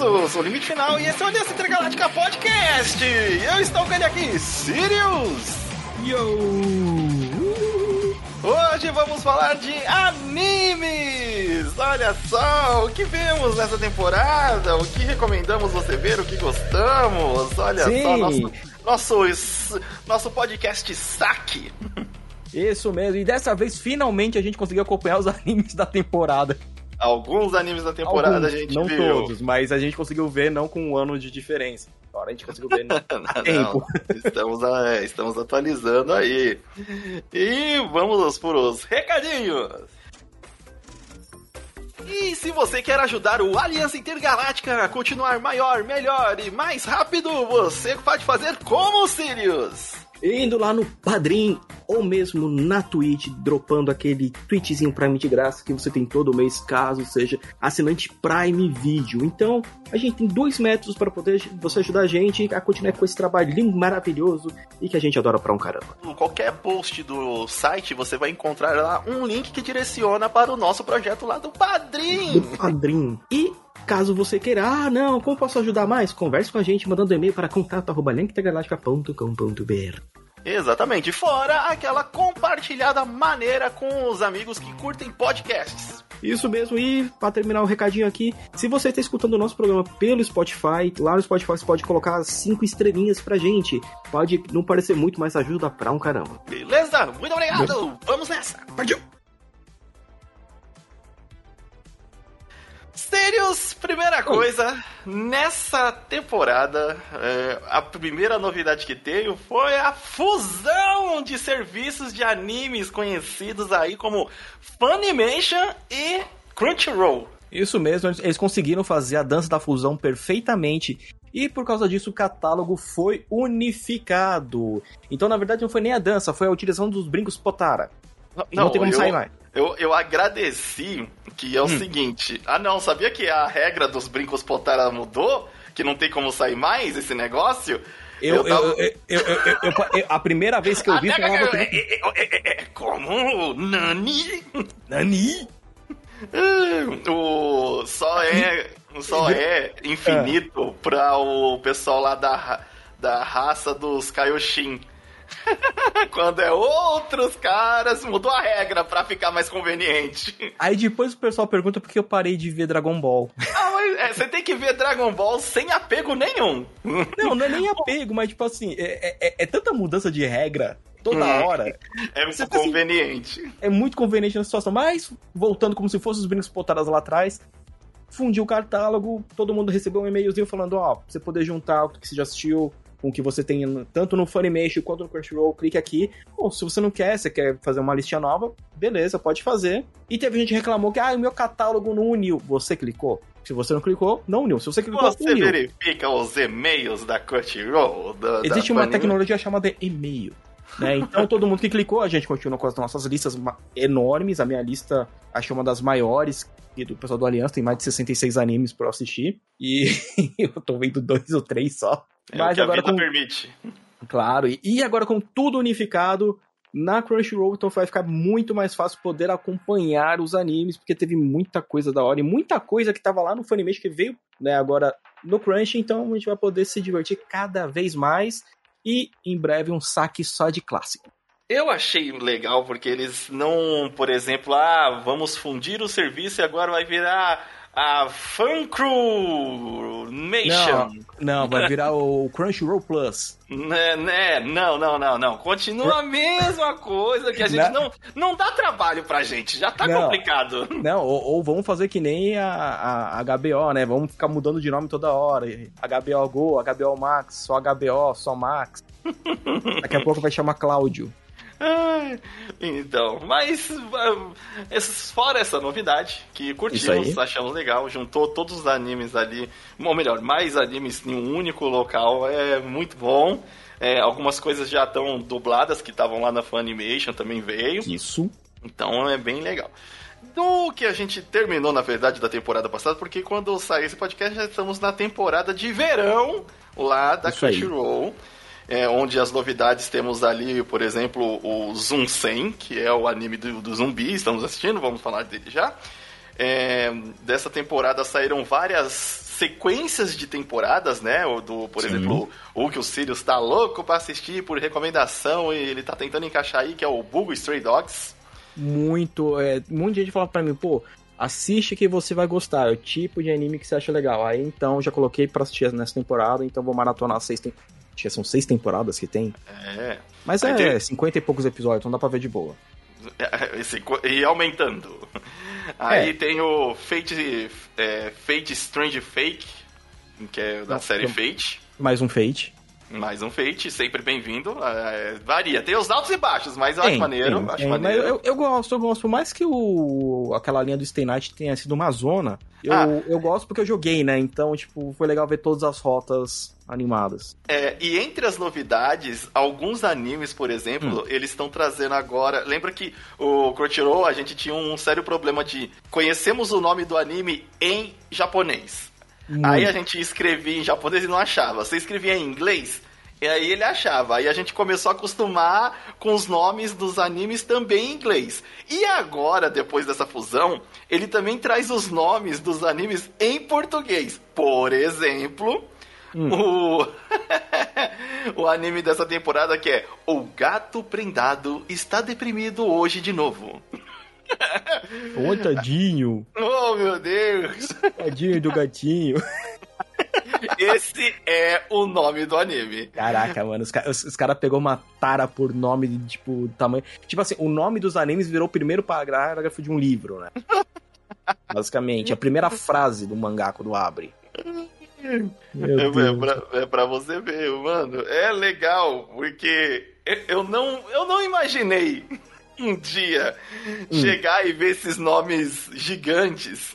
isso, sou o Limite Final e esse é o Aliança Intergaláctica Podcast. Eu estou com ele aqui, Sirius. Yo! Hoje vamos falar de animes. Olha só, o que vemos nessa temporada, o que recomendamos você ver, o que gostamos. Olha Sim. só, nosso, nosso, nosso podcast saque. Isso mesmo, e dessa vez finalmente a gente conseguiu acompanhar os animes da temporada. Alguns animes da temporada Alguns, a gente não viu. todos, mas a gente conseguiu ver não com um ano de diferença. Agora a gente conseguiu ver Não, tempo. estamos, a- estamos atualizando aí. E vamos para os recadinhos. E se você quer ajudar o Aliança Intergaláctica a continuar maior, melhor e mais rápido, você pode fazer como o Sirius. Indo lá no Padrim, ou mesmo na Twitch, dropando aquele tweetzinho Prime de graça que você tem todo mês, caso seja assinante Prime Video. Então, a gente tem dois métodos para poder você ajudar a gente a continuar com esse trabalho lindo, maravilhoso e que a gente adora pra um caramba. Em qualquer post do site, você vai encontrar lá um link que direciona para o nosso projeto lá do do Padrim. Padrim. E caso você queira, ah, não, como posso ajudar mais? Converse com a gente mandando e-mail para contato@linktegaláctica.com.br. Exatamente, fora aquela compartilhada maneira com os amigos que curtem podcasts. Isso mesmo, e para terminar o recadinho aqui, se você está escutando o nosso programa pelo Spotify, lá no Spotify você pode colocar cinco estrelinhas pra gente. Pode não parecer muito, mas ajuda pra um caramba. Beleza? Muito obrigado! Vamos nessa! Partiu! Sirius, primeira coisa, nessa temporada, é, a primeira novidade que teve foi a fusão de serviços de animes conhecidos aí como Funimation e Crunchyroll. Isso mesmo, eles- conseguiram fazer a dança da fusão perfeitamente. E por causa disso o catálogo foi unificado. Então, na verdade, não foi nem a dança, foi a utilização dos brincos Potara. Não, tem como eu, sair mais. Eu, eu agradeci que é o seguinte. Ah, não, sabia que a regra dos brincos Potara mudou? Que não tem como sair mais esse negócio? Eu, Eu eu- eu- a primeira vez que eu vi, Ah, falava é, é, é, é, é, como? Nani? Nani? Ah, O só é, só é infinito pra o pessoal lá da, da raça dos Kaioshin. Quando é outros caras, mudou a regra pra ficar mais conveniente. Aí depois o pessoal pergunta por que eu parei de ver Dragon Ball. Ah, mas é, você tem que ver Dragon Ball sem apego nenhum. Não, não é nem apego, mas tipo assim, é, é- é tanta mudança de regra toda Hum. hora. É Você tá assim- conveniente. É muito conveniente na situação. Mas, voltando como se fossem os brincos potadas lá atrás, fundiu o catálogo, todo mundo recebeu um e-mailzinho falando, ó, pra você poder juntar o que você já assistiu com o que você tem tanto no Funimation quanto no Crunchyroll, clique aqui. Ou se você não quer, você quer fazer uma listinha nova, beleza, pode fazer. E teve gente que reclamou que, ah, o meu catálogo não uniu. Você clicou? Se você não clicou, não uniu. Se você clicou, Você uniu. verifica os e-mails da Crunchyroll. Da, Existe da uma Funimation? tecnologia chamada e-mail. Né? Então todo mundo que clicou, a gente continua com as nossas listas enormes. A minha lista acho uma das maiores e do pessoal do Aliança, tem mais de 66 animes pra eu assistir. E eu tô vendo dois ou três só. É Mas que a agora vida com. permite. Claro, e, e agora com tudo unificado na Crunchyroll, então vai ficar muito mais fácil poder acompanhar os animes, porque teve muita coisa da hora e muita coisa que tava lá no Funimation que veio, né, agora no Crunch, então a gente vai poder se divertir cada vez mais e em breve um saque só de clássico. Eu achei legal porque eles não, por exemplo, ah, vamos fundir o serviço e agora vai virar a Fan Crew Nation. Não, vai virar o Crunchyroll Plus. Né, né? Não, não, não, não. Continua a mesma coisa que a gente não, não dá trabalho pra gente. Já tá Não. complicado. Não, ou, ou vamos fazer que nem a, a, a HBO, né? Vamos ficar mudando de nome toda hora. HBO Go, HBO Max, só HBO, só Max. Daqui a pouco vai chamar Cláudio. Então, mas ah, fora essa novidade que curtimos, achamos legal, juntou todos os animes ali, ou melhor, mais animes em um único local, é muito bom. É, algumas coisas já estão dubladas que estavam lá na Funimation também veio, Isso. então é bem legal. Do que a gente terminou, na verdade, da temporada passada, porque quando sair esse podcast já estamos na temporada de verão lá da Isso aí. É, onde as novidades temos ali, por exemplo, o Zunsen, que é o anime do, do zumbi, estamos assistindo, vamos falar dele já. É, dessa temporada saíram várias sequências de temporadas, né? O do, por Sim. exemplo, o que o Sirius tá louco para assistir por recomendação e ele tá tentando encaixar aí, que é o Bugo Stray Dogs. Muito, é, um monte de gente fala pra mim, pô, assiste que você vai gostar, é o tipo de anime que você acha legal. Aí então já coloquei pra assistir nessa temporada, então vou maratonar seis temporadas. São seis temporadas que tem. É. Mas é tem... 50 e poucos episódios, então dá pra ver de boa. E aumentando. Aí é. tem o Fate, é, Fate Strange Fake, que é da série Fate. Mais um Fate. Mais um Fate, sempre bem-vindo. É, varia, tem os altos e baixos, mas eu tem, acho maneiro. Tem, acho tem, maneiro. Eu, eu, gosto, eu gosto. Por mais que o, aquela linha do Stay Night tenha sido uma zona, eu, ah. eu gosto porque eu joguei, né? Então, tipo, foi legal ver todas as rotas animadas. É, e entre as novidades, alguns animes, por exemplo, hum. eles estão trazendo agora. Lembra que o Crunchyroll, a gente tinha um sério problema de conhecemos o nome do anime em japonês. Aí a gente escrevia em japonês e não achava. Você escrevia em inglês, e aí ele achava. Aí a gente começou a acostumar com os nomes dos animes também em inglês. E agora, depois dessa fusão, ele também traz os nomes dos animes em português. Por exemplo, Hum. O... o anime dessa temporada que é O Gato Prendado está deprimido hoje de novo. Ô, tadinho. Oh, meu Deus. Tadinho do gatinho. Esse é o nome do anime. Caraca, mano, os, os, os caras pegou uma tara por nome de, tipo, tamanho. Tipo assim, o nome dos animes virou o primeiro parágrafo de um livro, né? Basicamente, a primeira frase do mangá quando abre. É, é, pra, é pra você ver, mano. É legal, porque eu não, eu não imaginei um dia hum. chegar e ver esses nomes gigantes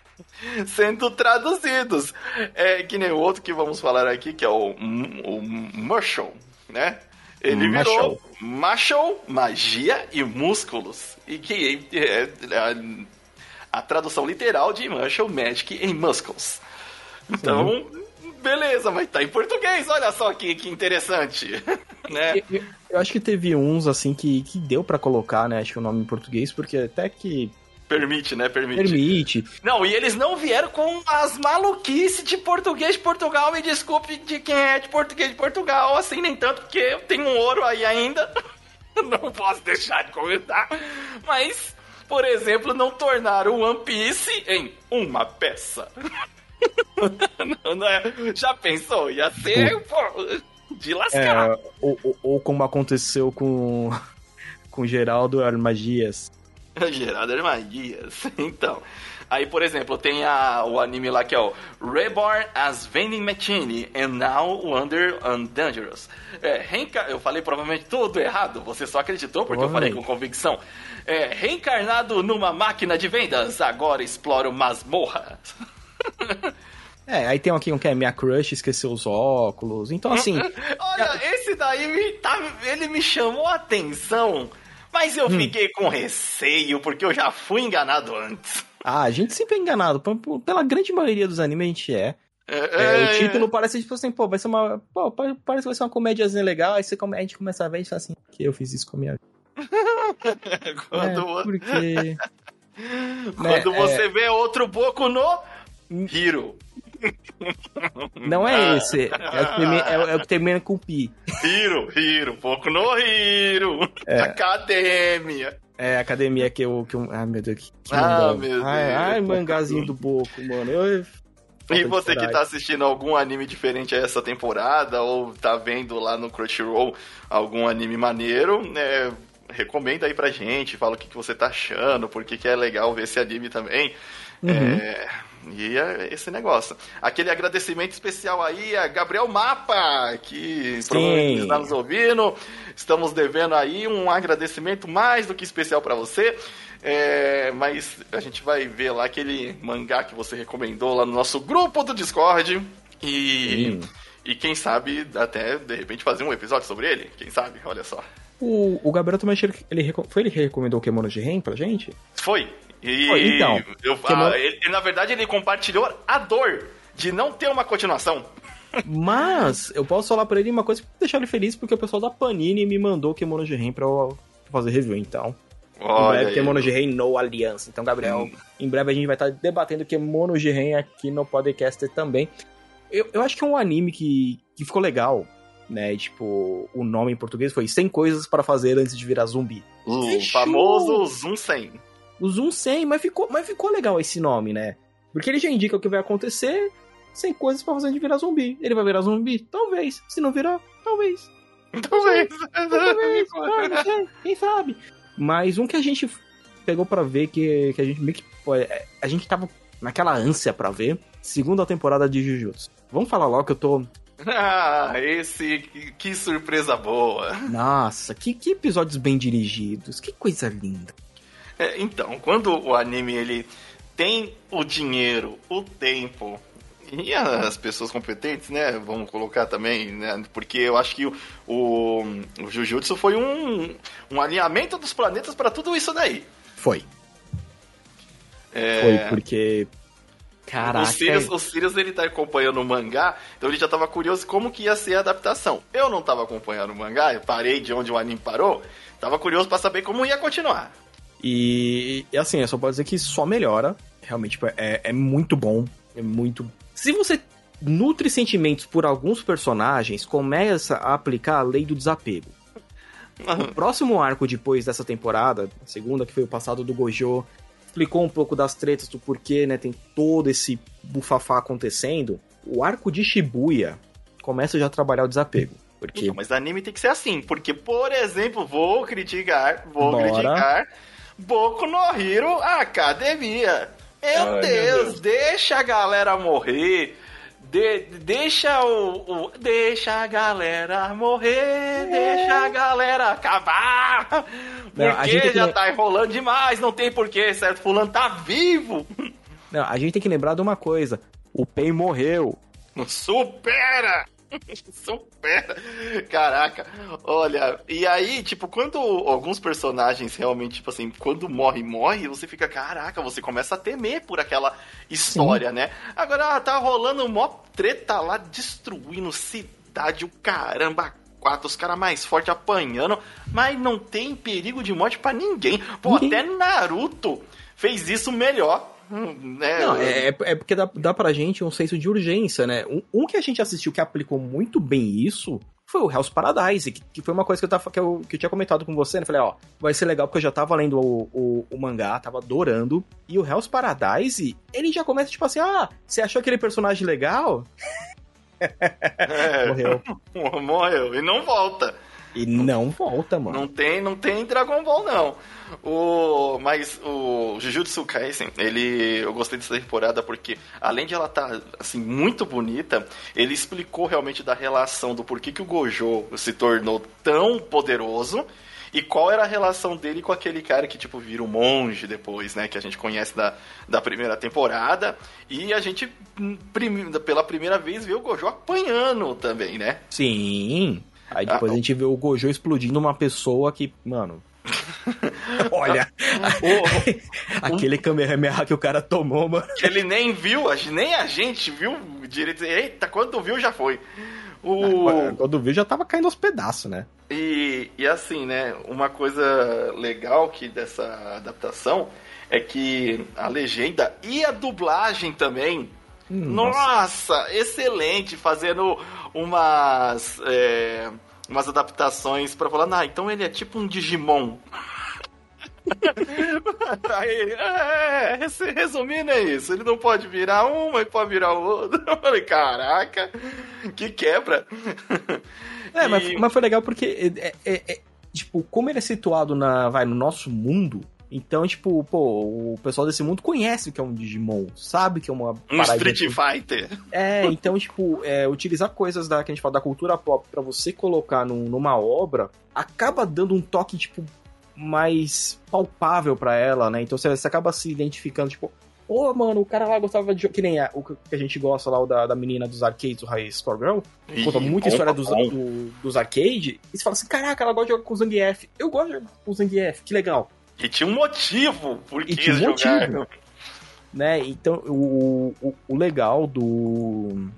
sendo traduzidos. É que nem o outro que vamos falar aqui, que é o, o Marshall, né? Ele virou Marshall, magia e músculos. E que é, é a, a tradução literal de Marshall Magic em Muscles. Então, Sim. Beleza, mas tá em português, olha só que, que interessante. né? Eu, eu, acho que teve uns, assim, que, que deu para colocar, né? Acho que o nome em português, porque até que Permite, né? Permite. Permite. Não, e eles não vieram com as maluquices de português de Portugal. Me desculpe de quem é de português de Portugal, assim, nem tanto, porque eu tenho um ouro aí ainda. não posso deixar de comentar. Mas, por exemplo, não tornar o One Piece em uma peça. não, não é? Já pensou? Ia ser, pô, de lascar. É, ou, ou, ou, como aconteceu com, com Geraldo Armagias. Geraldo Armagias. Então. Aí, por exemplo, tem a, o anime lá que é o Reborn as Vending Machine and Now Wonder and Dangerous. É, reenca... Eu falei provavelmente tudo errado, você só acreditou porque eu falei com convicção. É, reencarnado numa máquina de vendas, agora exploro masmorras. É, aí tem aqui um que é minha crush, esqueceu os óculos. Então, assim. Olha, esse daí me, tá, ele me chamou a atenção, mas eu hum. fiquei com receio, porque eu já fui enganado antes. Ah, a gente sempre é enganado. Pela grande maioria dos animes a gente é. É, é, o é. título parece tipo assim, pô, vai ser uma. Pô, parece que vai ser uma comédiazinha legal, aí você come, a gente começa a ver e fala assim, que eu fiz isso com a minha vida. Quando, é, porque... Quando né, você vê outro boco no Hiro. Não é esse. É o que termina, é, é o que termina com pi. Hiro, Hiro. Pouco no Hiro. É. Academia. É, academia que eu. Que eu ai, meu Deus. Que, que ah, meu Deus. Ai, ai, mangazinho do Boco, mano. Eu, e você que tá assistindo algum anime diferente a essa temporada, ou tá vendo lá no Crunchyroll algum anime maneiro, né? Recomenda aí pra gente, fala o que, que você tá achando, por que, que é legal ver esse anime também. Uhum. É, e é esse negócio. Aquele agradecimento especial aí a Gabriel Mapa, que Sim. provavelmente está nos ouvindo. Estamos devendo aí um agradecimento mais do que especial para você. É, mas a gente vai ver lá aquele mangá que você recomendou lá no nosso grupo do Discord. E, e quem sabe até de repente fazer um episódio sobre ele. Quem sabe? Olha só. O, o Gabriel também ele, foi ele que recomendou o Kemono de Ren pra gente? Foi. E então. Eu, ah, ele, na verdade, ele compartilhou a dor de não ter uma continuação. Mas eu posso falar pra ele uma coisa que deixar ele feliz, porque o pessoal da Panini me mandou o Kemono de Ren pra eu fazer review, então. Olha em breve tem Mono Rei no Aliança. Então, Gabriel, hum. em breve a gente vai estar debatendo que é Mono Rei aqui no podcast também. Eu, eu acho que é um anime que, que ficou legal, né? Tipo, o nome em português foi 100 coisas para fazer antes de virar zumbi. O famoso Zoom 100. O Zoom 100, mas ficou, mas ficou legal esse nome, né? Porque ele já indica o que vai acontecer, 100 coisas para fazer de virar zumbi. Ele vai virar zumbi? Talvez. Se não virar, talvez. Talvez. Talvez. não sei. Quem sabe? Mas um que a gente pegou para ver, que, que a gente meio que. É, a gente tava naquela ânsia para ver, segunda temporada de Jujutsu. Vamos falar logo que eu tô. Ah, esse. Que, que surpresa boa. Nossa, que, que episódios bem dirigidos. Que coisa linda. É, então, quando o anime ele tem o dinheiro, o tempo e as pessoas competentes, né? Vamos colocar também, né? Porque eu acho que o, o, o Jujutsu foi um, um alinhamento dos planetas para tudo isso daí. Foi. É... Foi, porque. Caraca. O Sirius, o Sirius ele tá acompanhando o mangá, então ele já tava curioso como que ia ser a adaptação. Eu não tava acompanhando o mangá, eu parei de onde o anime parou, tava curioso para saber como ia continuar. E, e assim, eu só posso dizer que só melhora. Realmente, tipo, é, é muito bom. É muito se você nutre sentimentos por alguns personagens, começa a aplicar a lei do desapego. O próximo arco depois dessa temporada, a segunda que foi o passado do Gojo, explicou um pouco das tretas do porquê, né? Tem todo esse bufafá acontecendo. O arco de Shibuya começa já a trabalhar o desapego. Porque... Então, mas anime tem que ser assim, porque, por exemplo, vou criticar, vou Bora. criticar Boku no Hero Academia. Meu, Ai, Deus, meu Deus, deixa a galera morrer. De, deixa o, o, Deixa a galera morrer, é. deixa a galera acabar. Não, porque já que... tá enrolando demais, não tem porquê, certo? Fulano tá vivo. Não, a gente tem que lembrar de uma coisa: o Pen morreu. Supera! Supera! Caraca, olha, e aí, tipo, quando alguns personagens realmente, tipo assim, quando morre, morre, você fica, caraca, você começa a temer por aquela história, Sim. né? Agora, tá rolando mó treta lá, destruindo cidade, o caramba, quatro, os caras mais fortes apanhando, mas não tem perigo de morte para ninguém. Pô, ninguém. até Naruto fez isso melhor. Né? Não, é, é, é porque dá, dá pra gente um senso de urgência, né? Um, um, que a gente assistiu que aplicou muito bem isso foi o Hell's Paradise, que, que foi uma coisa que eu, tava, que, eu, que eu tinha comentado com você, né? Falei, ó, vai ser legal porque eu já tava lendo o, o, o mangá, tava adorando. E o Hell's Paradise, ele já começa tipo assim, ah, você achou aquele personagem legal? É, Morreu. Morreu e não volta. E não volta, mano. Não tem, não tem Dragon Ball, não. O, mas o Jujutsu Kaisen, ele, eu gostei dessa temporada porque, além de ela estar, tá, assim, muito bonita, ele explicou realmente da relação do porquê que o Gojo se tornou tão poderoso e qual era a relação dele com aquele cara que, tipo, vira um monge depois, né? Que a gente conhece da, da primeira temporada. E a gente, prim, pela primeira vez, vê o Gojo apanhando também, né? Sim. Aí depois ah, a gente vê o Gojo explodindo uma pessoa que, mano. Olha, aquele Kamehameha que o cara tomou, mano. Que ele nem viu, nem a gente viu direito. Eita, quando viu já foi. O... Ah, quando viu já tava caindo aos pedaços, né? E, e assim, né? Uma coisa legal que dessa adaptação é que a legenda e a dublagem também nossa. Nossa, excelente, fazendo umas, é, umas adaptações para falar, ah, então ele é tipo um Digimon. Aí, é, resumindo é isso, ele não pode virar um, mas pode virar o outro. Eu falei, caraca, que quebra. É, e... mas, mas foi legal porque, é, é, é, tipo, como ele é situado na, vai, no nosso mundo, então, tipo, pô, o pessoal desse mundo conhece o que é um Digimon, sabe que é uma. Um Street Fighter. É, então, tipo, é, utilizar coisas da, que a gente fala da cultura pop para você colocar num, numa obra acaba dando um toque, tipo, mais palpável para ela, né? Então você, você, acaba se identificando, tipo, Pô, oh, mano, o cara lá gostava de. Que nem a, o que a gente gosta lá, o da, da menina dos arcades, o High Score Girl. Conta muita história dos, do, dos arcades. E você fala assim: caraca, ela gosta de jogar com o Zangief. Eu gosto de jogar com o Zangief, que legal. E tinha um motivo por que tinha um jogar. Motivo, né? Então, o, o, o legal do.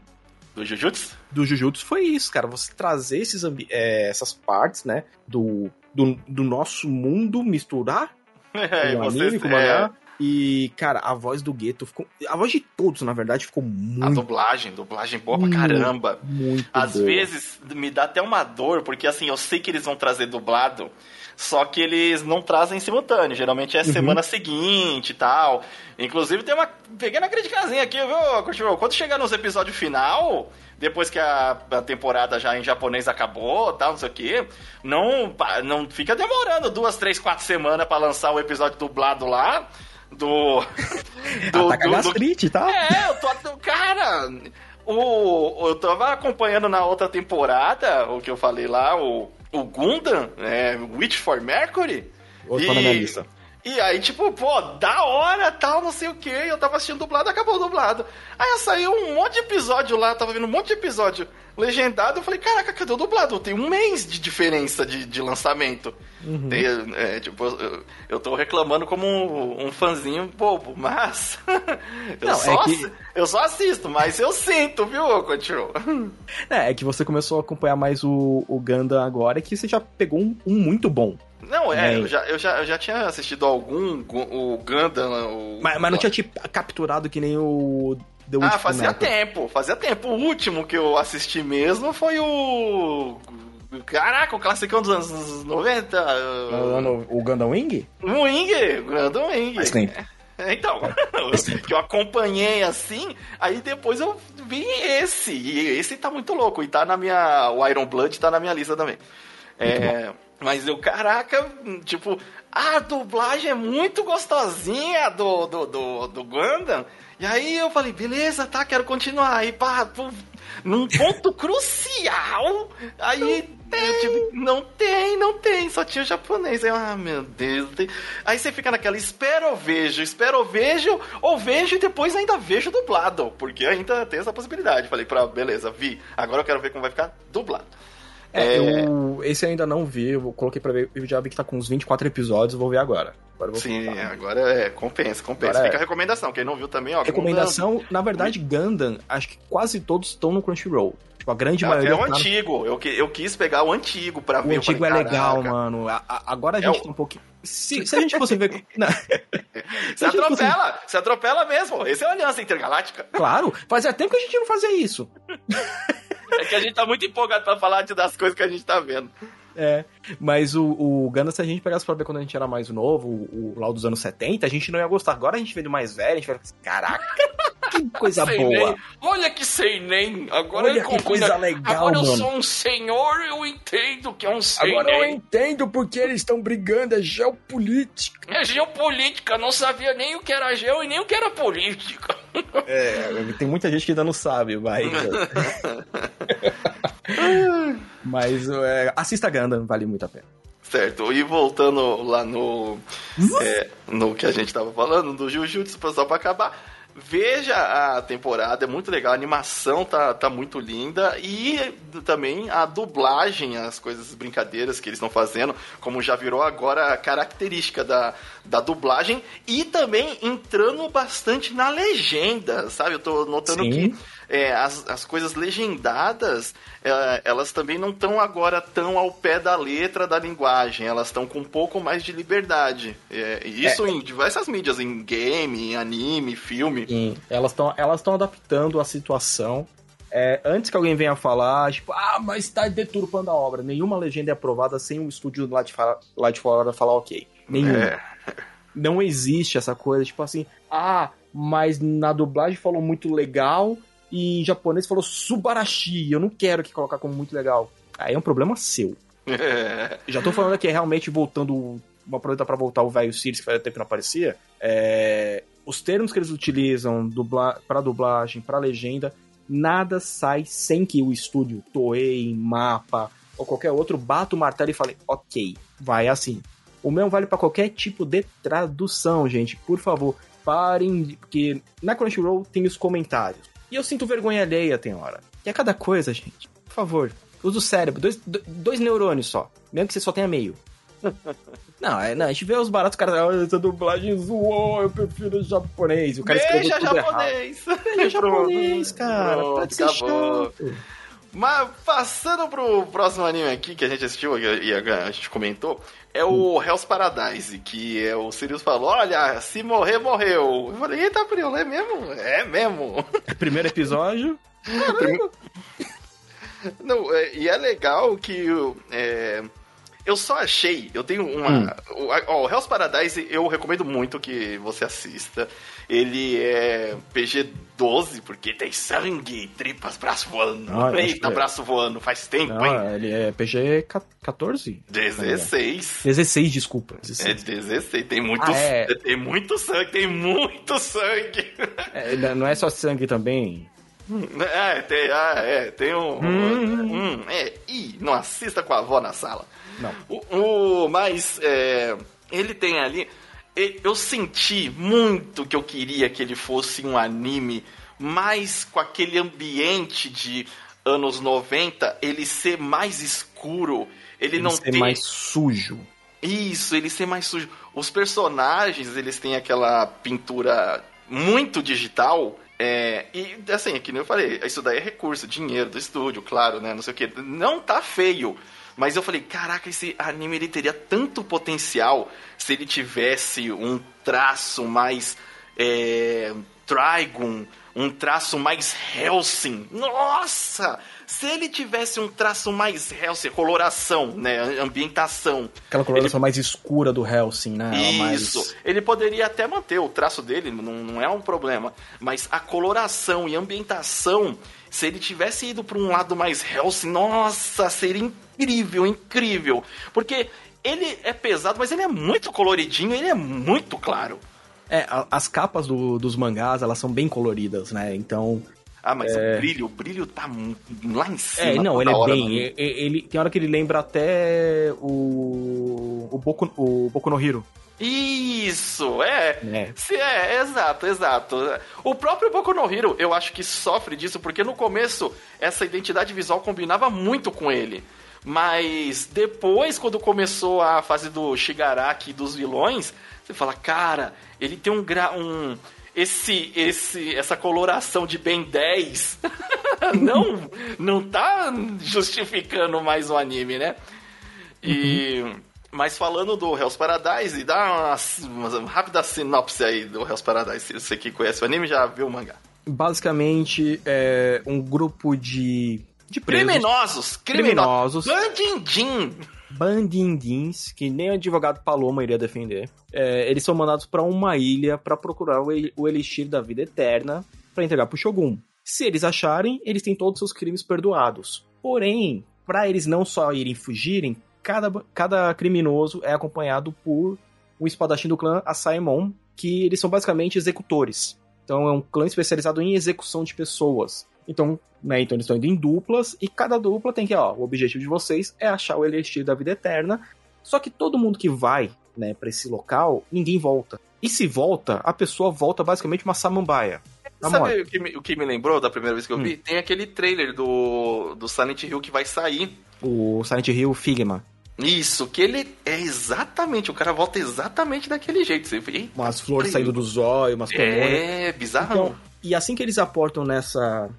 Do Jujutsu? Do Jujutsu foi isso, cara. Você trazer esses, é, essas partes, né? Do, do, do nosso mundo, misturar É, anime, com o mangá. E, cara, a voz do Gueto ficou. A voz de todos, na verdade, ficou muito. A dublagem, dublagem boa pra caramba. Muito Às boa. vezes me dá até uma dor, porque assim, eu sei que eles vão trazer dublado, só que eles não trazem simultâneo. Geralmente é Uhum. semana seguinte e tal. Inclusive tem uma pequena criticazinha aqui, viu, Curtiu? Quando chegar nos episódios final, depois que a, a temporada já em japonês acabou, tal, não sei o quê, não, não fica demorando duas, três, quatro semanas pra lançar o episódio dublado lá. Do. do, Ataca do- do- gastrite, tá? é, eu tô. Cara, o, eu tava acompanhando na outra temporada, o que eu falei lá, o, o Gundam, é, Witch for Mercury. Outro tá na minha lista. E aí, tipo, pô, da hora, tal, não sei o que. Eu tava assistindo dublado, acabou dublado. Aí saiu um monte de episódio lá, tava vendo um monte de episódio legendado. Eu falei, caraca, cadê o dublado? Tem um mês de diferença de, de lançamento. Uhum. Tem, é, tipo, eu, eu tô reclamando como um, um fãzinho bobo, mas. eu, Não, é só, que- assi- eu só assisto, mas eu sinto, viu, Continua. É, é que você começou a acompanhar mais o, o Gundam agora, que você já pegou um, um muito bom. Não, é, Bem. eu já, eu, já, eu já tinha assistido algum, gu- o Gundam. O, Mas, mas não tinha te capturado que nem o The Ah, fazia Fullmetal. tempo, fazia tempo. O último que eu assisti mesmo foi o. Caraca, o classicão dos anos 90. Ah, no- O Gundam Wing? O Wing, o Gundam Wing. Faz tempo. É, Então, que eu acompanhei assim, aí depois eu vi esse. E esse tá muito louco. E tá na minha. O Iron Blood tá na minha lista também. É, mas eu, caraca, tipo, a dublagem é muito gostosinha do, do, do, do Gundam. E aí eu falei, beleza, tá, quero continuar. Aí, pá, pô, num ponto crucial, aí eu tive, não tem, não tem, só tinha o japonês. Aí, ah, meu Deus. tem- Aí você fica naquela, espera ou vejo, espera ou vejo, ou vejo e depois ainda vejo dublado, porque ainda tem essa possibilidade. Falei, pra, beleza, vi, agora eu quero ver como vai ficar dublado. É, É. eu, esse eu ainda não vi, eu coloquei pra ver, eu já vi que tá com uns 24 episódios, eu vou ver agora. Agora vou Sim, tentar. agora é, compensa, compensa. Agora é. Fica a recomendação, quem não viu também, ó. Recomendação, na verdade, Gundam, acho que quase todos estão no Crunchyroll. Tipo, a grande Gundam. maioria É o tá no- antigo, eu, eu quis pegar o antigo pra O ver. eu antigo falei, é legal, "Caraca, mano. A- a- agora a É gente o- tá um pouquinho. Se, se a gente fosse ver. Não. Se a gente fosse- atropela, você atropela mesmo. Esse é a Aliança Intergaláctica. Claro, fazia tempo que a gente não fazia isso. É que a gente tá muito empolgado pra falar das coisas que a gente tá vendo. É. Mas o, o Gundam, se a gente pegasse pra ver quando a gente era mais novo, o, o lá dos anos 70, a gente não ia gostar. Agora a gente vendo mais velho, a gente vai ficar assim, caraca, que coisa Sei boa. nem. Olha que sei nem. Agora Olha eu que coisa legal, Agora eu mano. sou um senhor, eu entendo que é um sei Agora eu nem. entendo porque eles estão brigando, é geopolítica. É geopolítica, não sabia nem o que era geo e nem o que era política. É, tem muita gente que ainda não sabe, mas. mas é, assista Gundam, vale muito a pena. Certo, e voltando lá no. é, no que a gente tava falando, do Jujutsu, só pra acabar. Veja a temporada, é muito legal, a animação tá, tá muito linda e também a dublagem, as coisas, as brincadeiras que eles estão fazendo, como já virou agora característica da, da dublagem e também entrando bastante na legenda, sabe? Eu tô notando Sim. que é, as, as coisas legendadas, é, elas também não estão agora tão ao pé da letra da linguagem, elas estão com um pouco mais de liberdade. É, isso em diversas mídias, em game, em anime, filme. Sim, elas estão elas tão adaptando a situação. É, antes que alguém venha falar, tipo, ah, mas tá deturpando a obra. Nenhuma legenda é aprovada sem o estúdio lá de, fa- lá de fora falar ok. Nenhuma. É, Não existe essa coisa, tipo assim, ah, mas na dublagem falou muito legal e em japonês falou subarashi. Eu não quero que colocar como muito legal. Aí é um problema seu. é, Já tô falando aqui, realmente, voltando. Uma pergunta pra voltar o velho Sirius, que fazia tempo que não aparecia. É, os termos que eles utilizam dubla, pra dublagem, pra legenda, nada sai sem que o estúdio, Toei, Mapa ou qualquer outro, bata o martelo e fale, ok, vai assim. O mesmo vale pra qualquer tipo de tradução, gente. Por favor, parem, porque na Crunchyroll tem os comentários. E eu sinto vergonha alheia, tem hora. E é cada coisa, gente. Por favor, usa o cérebro, dois, do- dois neurônios só. Mesmo que você só tenha meio. Não, é, não, a gente vê os baratos, cara, "Ah, essa dublagem zoou, eu prefiro japonês. O cara escreveu Beija japonês! Beija japonês, cara. Pronto, Pode ser acabou. chato. Mas passando pro próximo anime aqui que a gente assistiu e a gente comentou, é o Hell's Paradise, que é o Sirius falou: olha, se morrer, morreu. Eu falei, eita, Priolo, é mesmo? É mesmo. Primeiro episódio. Não, é, e é legal que é, eu só achei, eu tenho uma. Hum. O, o Hell's Paradise eu recomendo muito que você assista. Ele é PG-12, porque tem sangue, tripas, braço voando. Ah, Eita, braço voando, faz tempo, Não, hein? Ele é PG-14? 16. 16, desculpa. 16. É 16, tem muito, ah, é... tem muito sangue, tem muito sangue. É, não é só sangue também. É, tem, ah, é, tem um. Hum, hum, é, ih, não assista com a avó na sala. Não. O, o mas é, ele tem ali. Eu senti muito que eu queria que ele fosse um anime mais com aquele ambiente de anos 90, ele ser mais escuro, ele, ele não ser ter... mais sujo. Isso, ele ser mais sujo. Os personagens, eles têm aquela pintura muito digital, é, e assim, é que nem eu falei, isso daí é recurso, dinheiro do estúdio, claro, né? Não sei o que. Não tá feio. Mas eu falei, caraca, esse anime ele teria tanto potencial se ele tivesse um traço mais é, Trigon, um traço mais Helsing. Nossa! Se ele tivesse um traço mais Helsing, coloração, né, ambientação. Aquela coloração ele... mais escura do Helsing, né? Isso. Mais... Ele poderia até manter o traço dele, não, não é um problema. Mas a coloração e ambientação, se ele tivesse ido para um lado mais Helsing, nossa, seria incrível, incrível. Porque ele é pesado, mas ele é muito coloridinho, ele é muito claro. É, as capas do, dos mangás, elas são bem coloridas, né? Então, ah, mas é... o brilho, o brilho tá lá em cima. É, não, ele é bem. Ele, ele, tem hora que ele lembra até o. O Boku, o Boku no Hiro. Isso, é. É. é. exato, exato. O próprio Boku no Hiro, eu acho que sofre disso, porque no começo essa identidade visual combinava muito com ele. Mas depois, quando começou a fase do Shigaraki e dos vilões, você fala, cara, ele tem um, gra um esse, esse, essa coloração de Ben 10 não, não tá justificando mais o anime, né? E. Uhum. Mas falando do Hell's Paradise, dá uma, uma, rápida sinopse aí do Hell's Paradise. Você que conhece o anime já viu o mangá. Basicamente, é um grupo de. de presos, criminosos! Criminosos! Bandindim! bandindins, que nem o advogado Paloma iria defender. É, eles são mandados para uma ilha para procurar o, o elixir da vida eterna para entregar pro Shogun. Se eles acharem, eles têm todos os seus crimes perdoados. Porém, para eles não só irem fugirem, cada, cada criminoso é acompanhado por um espadachim do clã Asaemon, que eles são basicamente executores. Então é um clã especializado em execução de pessoas. Então, né, então eles estão indo em duplas e cada dupla tem que, ó, o objetivo de vocês é achar o elixir da vida eterna. Só que todo mundo que vai, né, para esse local, ninguém volta. E se volta, a pessoa volta basicamente uma samambaia. Sabe o que, me, o que, me, lembrou da primeira vez que eu hum. vi? Tem aquele trailer do, do Silent Hill que vai sair. O Silent Hill Figma. Isso, que ele é exatamente, o cara volta exatamente daquele jeito. Você vê, umas flores saindo do zóio, umas É, bizarro. Então, e assim que eles aportam nessa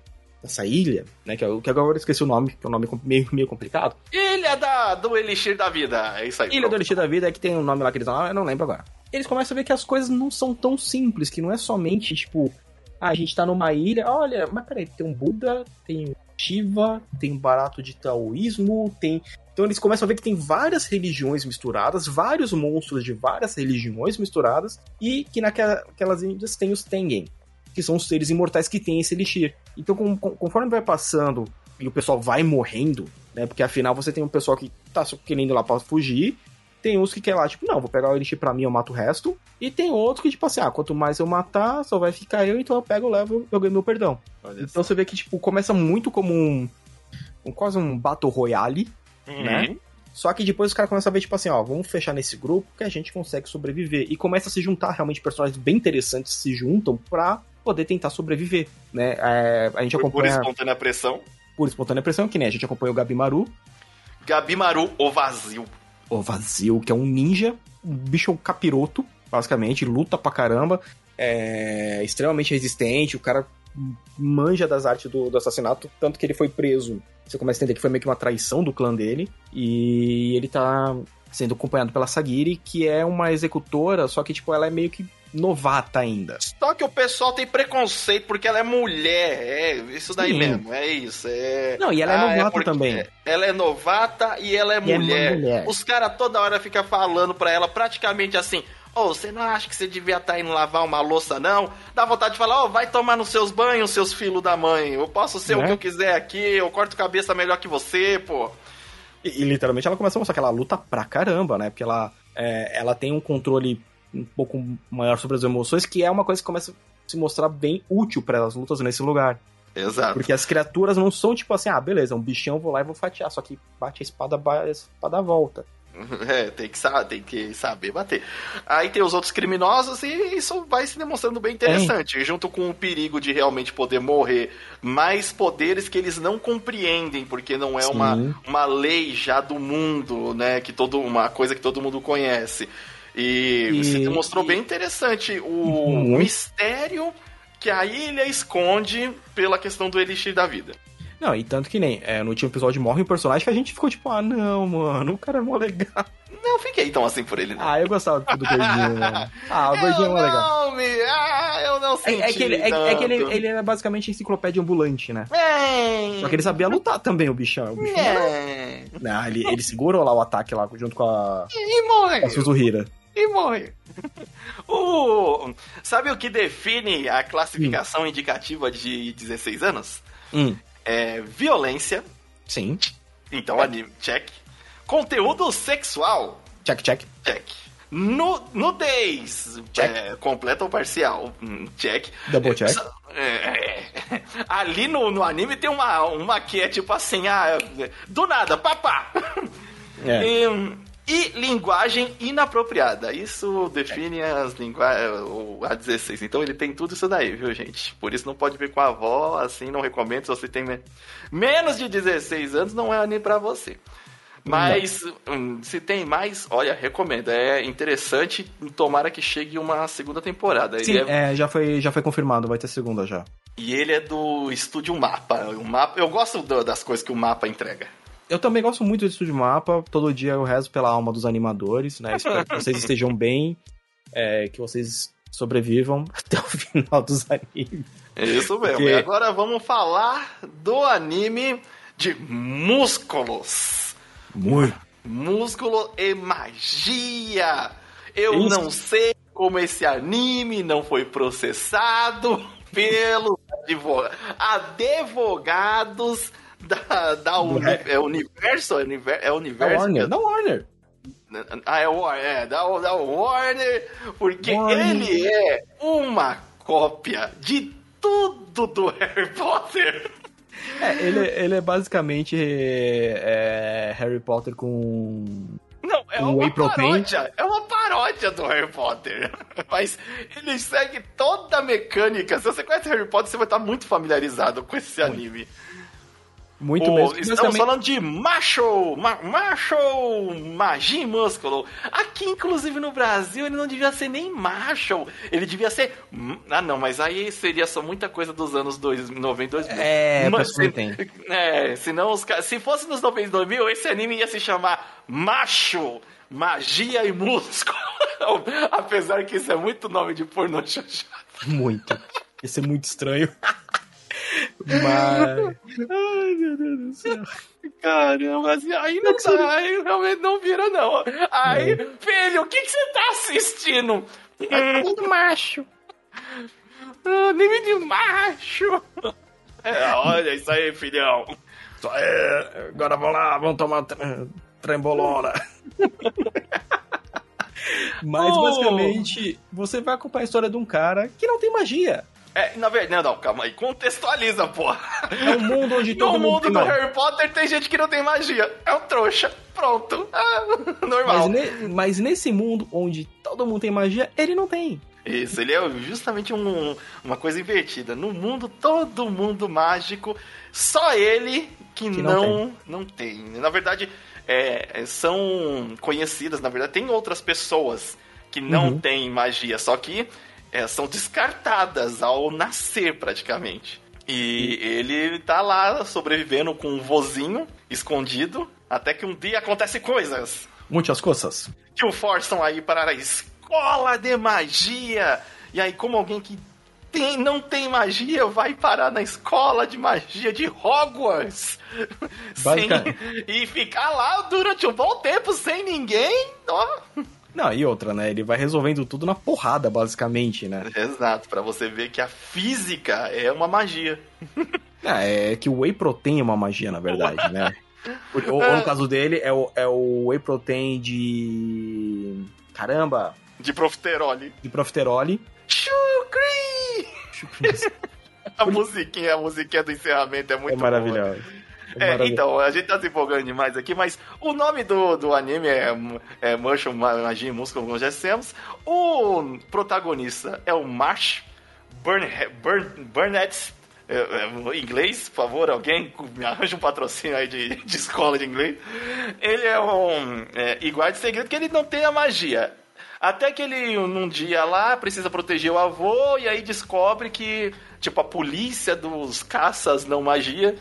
essa ilha, né? Que, eu, que agora eu esqueci o nome, que é um nome meio, meio complicado. Ilha da, do Elixir da Vida, é isso aí. Ilha pronto. do Elixir da Vida é que tem um nome lá que eles dão, eu não lembro agora. Eles começam a ver que as coisas não são tão simples, que não é somente, tipo, ah, a gente tá numa ilha, olha, mas peraí, tem um Buda, tem Shiva, tem barato de taoísmo, tem. Então eles começam a ver que tem várias religiões misturadas, vários monstros de várias religiões misturadas, e que naquelas ilhas tem os Tengen, que são os seres imortais que têm esse elixir. Então, com, com, conforme vai passando e o pessoal vai morrendo, né? Porque afinal você tem um pessoal que tá querendo ir lá pra fugir, tem uns que quer lá, tipo, não, vou pegar o elixir pra mim, eu mato o resto. E tem outros que, tipo assim, ah, quanto mais eu matar, só vai ficar eu, então eu pego, levo, eu ganho meu perdão. Olha então você vê que, tipo, começa muito como um. um quase um Battle Royale, uhum. né? Só que depois os caras começam a ver, tipo assim, ó, vamos fechar nesse grupo que a gente consegue sobreviver. E começa a se juntar realmente personagens bem interessantes se juntam pra poder tentar sobreviver, né? É, a gente por, acompanha... Por espontânea pressão. Por espontânea pressão, que nem a gente acompanha o Gabimaru. Gabimaru, o vazio. O vazio, que é um ninja, um bicho capiroto, basicamente, luta pra caramba, é extremamente resistente, o cara manja das artes do, do assassinato, tanto que ele foi preso Você começa a entender que foi meio que uma traição do clã dele. E ele tá sendo acompanhado pela Sagiri, que é uma executora, só que, tipo, ela é meio que novata ainda. Só que o pessoal tem preconceito porque ela é mulher. É isso daí Sim. mesmo, é isso. É... Não, e ela é ah, é novata é também. Ela é novata e ela é, e mulher. é mulher. Os caras toda hora ficam falando pra ela praticamente assim. Ô, oh, você não acha que você devia estar tá indo lavar uma louça, não? Dá vontade de falar, ô, oh, vai tomar nos seus banhos, seus filhos da mãe. Eu posso ser o que eu quiser aqui, eu corto cabeça melhor que você, pô. E, e, literalmente ela começa a mostrar que ela luta pra caramba, né? Porque ela, é, ela tem um controle um pouco maior sobre as emoções, que é uma coisa que começa a se mostrar bem útil para as lutas nesse lugar. Exato. Porque as criaturas não são tipo assim, ah, beleza, um bichão, vou lá e vou fatiar. Só que bate a espada, a espada volta. É, tem que, tem que saber bater. Aí tem os outros criminosos e isso vai se demonstrando bem interessante. É. Junto com o perigo de realmente poder morrer mais poderes que eles não compreendem, porque não é uma, uma lei já do mundo, né? Que todo, uma coisa que todo mundo conhece. E, e se demonstrou bem interessante o uhum. mistério que a ilha esconde pela questão do elixir da vida. Não, e tanto que nem é, no último episódio morre um personagem que a gente ficou tipo, ah, não, mano, o cara é mó legal. Não, fiquei tão assim por ele. Não. Ah, eu gostava do gordinho. ah, o gordinho é mó legal. Não, me... Ah, eu não senti é, é que, ele, é, é, que ele, ele era basicamente enciclopédia ambulante, né? É. Só que ele sabia lutar também, o bichão. O bichão é. Não, ele, ele segurou lá o ataque lá junto com a. E morre. Com a Suzuhira e morre. o... Sabe o que define a classificação hum. indicativa de 16 anos? Hum. É violência. Sim. Então, anime, check. Conteúdo sexual. Check, check. Check. No, nudez. Check. É, completa ou parcial. Hum, check. Double check. É, é, ali no, no anime tem uma, uma que é tipo assim, ah, do nada, papá. É. E, e linguagem inapropriada. Isso define as linguagens. A 16. Então ele tem tudo isso daí, viu, gente? Por isso não pode ver com a avó, assim, não recomendo. Se você tem menos de 16 anos, não é anime pra você. Mas hum, se tem mais, olha, recomendo. É interessante. Tomara que chegue uma segunda temporada. Sim, é... É, já, foi, já foi confirmado, vai ter segunda já. E ele é do estúdio Mapa. O mapa eu gosto das coisas que o Mapa entrega. Eu também gosto muito do Estúdio Mapa. Todo dia eu rezo pela alma dos animadores, né? Espero que vocês estejam bem, é, que vocês sobrevivam até o final dos animes. Isso mesmo. Porque... E agora vamos falar do anime de músculos. Muito. Músculo e magia. Eu Isso. não sei como esse anime não foi processado pelos advogados da, da uni, é universo? É universo? É universo? Da Warner. Da Warner. Ah, é, Warner, é da, da Warner, porque Warner. ele é uma cópia de tudo do Harry Potter. É, ele, ele é basicamente é, Harry Potter com. Não, é um uma paródia. É uma paródia do Harry Potter. Mas ele segue toda a mecânica. Se você conhece Harry Potter, você vai estar muito familiarizado com esse anime. Muito oh, mesmo. Estamos falando de macho, ma macho, magia e músculo. Aqui, inclusive no Brasil, ele não devia ser nem macho. Ele devia ser. Ah, não, mas aí seria só muita coisa dos anos 90 2000. É, mas, se, tem. É, senão os Se fosse nos 90 2000, esse anime ia se chamar Macho, Magia e Músculo. Apesar que isso é muito nome de pornô chanchado. Muito. Isso é muito estranho. Mas. Ai, meu Deus do céu. Caramba, assim, aí não tá, aí realmente não vira, não. Aí, é. filho, o que, que você tá assistindo? É tudo macho. Anime de macho. É, olha isso aí, filhão. Isso aí. Agora vamos lá, vamos tomar trembolona. Mas oh. basicamente, você vai acompanhar a história de um cara que não tem magia. É, na verdade, não, não, calma aí. Contextualiza, porra. É um mundo onde todo no mundo. No mundo do Harry Potter tem gente que não tem magia. É um trouxa. Pronto. Ah, normal. Mas, ne mas, nesse mundo onde todo mundo tem magia, ele não tem. Isso, ele é justamente um, uma coisa invertida. No mundo, todo mundo mágico, só ele que, que não, não tem. não, tem. Na verdade, é, são conhecidas, na verdade, tem outras pessoas que não uhum. têm magia, só que são descartadas ao nascer, praticamente. E ele tá lá sobrevivendo com um vozinho escondido, até que um dia acontece coisas. Muitas coisas. Que o forçam aí para a escola de magia. E aí, como alguém que tem, não tem magia vai parar na escola de magia de Hogwarts sem, e ficar lá durante um bom tempo sem ninguém. Ó. Não, e outra, né? Ele vai resolvendo tudo na porrada, basicamente, né? Exato, para você ver que a física é uma magia. É, é que o Whey Protein é uma magia, na verdade, né? Ou, ou, no caso dele, é o, é o Whey Protein de. Caramba! De profiterole. De profiterole. Chucri! a musiquinha, a musiquinha do encerramento é muito é maravilhosa. É, então, a gente tá se empolgando demais aqui, mas o nome do, do anime é, é Mushroom Magia e Músculo, como já dissemos. O protagonista é o Marsh Burn, Burn, Burnett, é, é, inglês, por favor, alguém me arranja um patrocínio aí de, de escola de inglês. Ele é um. É, e guarde segredo que ele não tem a magia. Até que ele, num dia lá, precisa proteger o avô e aí descobre que, tipo, a polícia dos caças não magia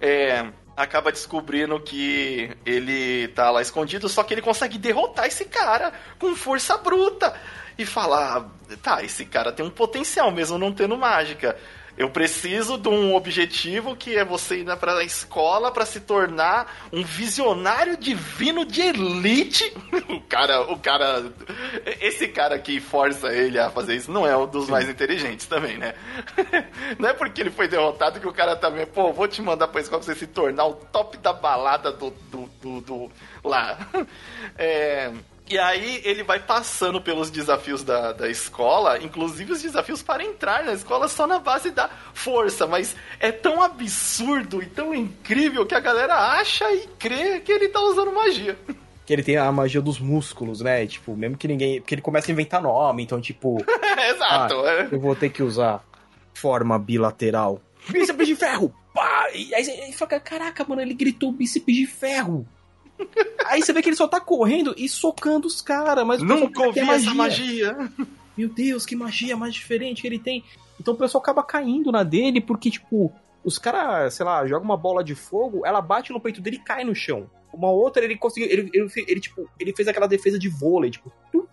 é, acaba descobrindo que ele tá lá escondido, só que ele consegue derrotar esse cara com força bruta e falar: tá, esse cara tem um potencial mesmo não tendo mágica. Eu preciso de um objetivo que é você ir para a escola para se tornar um visionário divino de elite. o cara, o cara, esse cara que força ele a fazer isso não é um dos Sim. mais inteligentes também, né? não é porque ele foi derrotado que o cara também, pô, vou te mandar para a escola pra você se tornar o top da balada do, do, do, do lá. É, e aí ele vai passando pelos desafios da, da escola, inclusive os desafios para entrar na escola só na base da força, mas é tão absurdo e tão incrível que a galera acha e crê que ele tá usando magia. Que ele tem a magia dos músculos, né? Tipo, mesmo que ninguém. Porque ele começa a inventar nome, então, tipo. Exato. Ah. Eu vou ter que usar forma bilateral. Bíceps de ferro! Pá! E aí você fala, caraca, mano, ele gritou bíceps de ferro. Aí você vê que ele só tá correndo e socando os caras, mas Nunca ouvi magia. essa magia. Meu Deus, que magia mais diferente que ele tem. Então o pessoal acaba caindo na dele porque, tipo, os caras, sei lá, jogam uma bola de fogo, ela bate no peito dele e cai no chão. Uma outra, ele conseguiu. Ele, ele, ele, tipo, ele fez aquela defesa de vôlei, tipo,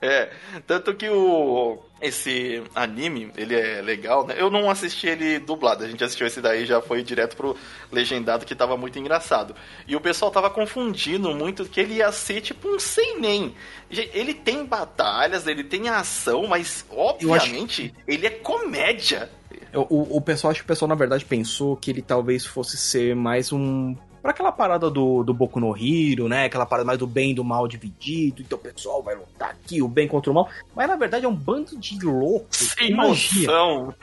é, tanto que o esse anime, ele é legal, né? Eu não assisti ele dublado, a gente assistiu esse daí já foi direto pro legendado que tava muito engraçado. E o pessoal tava confundindo muito que ele ia ser tipo um seinen. Ele tem batalhas, ele tem ação, mas obviamente acho... ele é comédia. O, o pessoal, acho que o pessoal na verdade pensou que ele talvez fosse ser mais um para aquela parada do, do Boku no Hiro, né? Aquela parada mais do bem e do mal dividido. Então o pessoal vai lutar aqui, o bem contra o mal. Mas na verdade é um bando de loucos. Sem noção.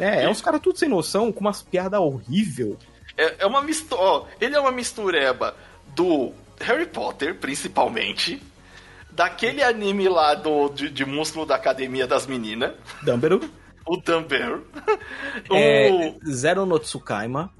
É, é uns caras tudo sem noção, com umas piadas horrível. É, é uma mistura. Ele é uma mistureba do Harry Potter, principalmente. Daquele anime lá do, de, de músculo da Academia das Meninas. Dumbledore. O Dumbledore. É, o... Zero no Tsukaima.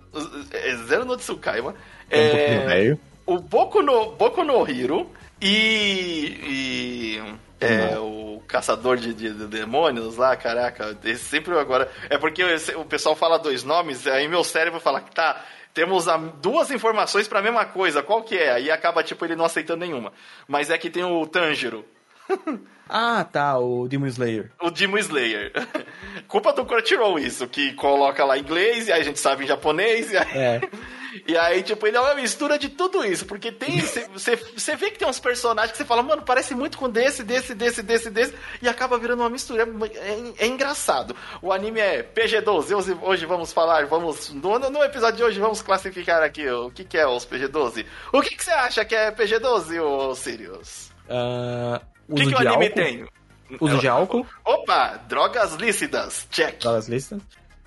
É, Zero no Tsukaima. É, um o Boku no, Boku no Hiro e, e é, o caçador de, de, de, demônios lá, caraca, esse sempre agora. É porque o pessoal fala dois nomes, aí meu cérebro fala que tá. Temos a, duas informações para a mesma coisa, qual que é? Aí acaba, tipo, ele não aceitando nenhuma. Mas é que tem o Tanjiro. ah, tá, o Demon Slayer. O Demon Slayer. Culpa do Crunchyroll isso, que coloca lá em inglês e aí a gente sabe em japonês e aí... É. E aí, tipo, ele é uma mistura de tudo isso, porque tem. Você vê que tem uns personagens que você fala, mano, parece muito com desse, desse, desse, desse, desse, e acaba virando uma mistura. É, é, é engraçado. O anime é PG-12. Hoje, hoje vamos falar, vamos. No, no, episódio de hoje, vamos classificar aqui o que, que é os PG-12. O que, que você acha que é PG-12, ô Sirius? Uh, o que, que o anime álcool? tem? Uso de álcool. Opa, drogas lícitas. Check. Drogas lícitas.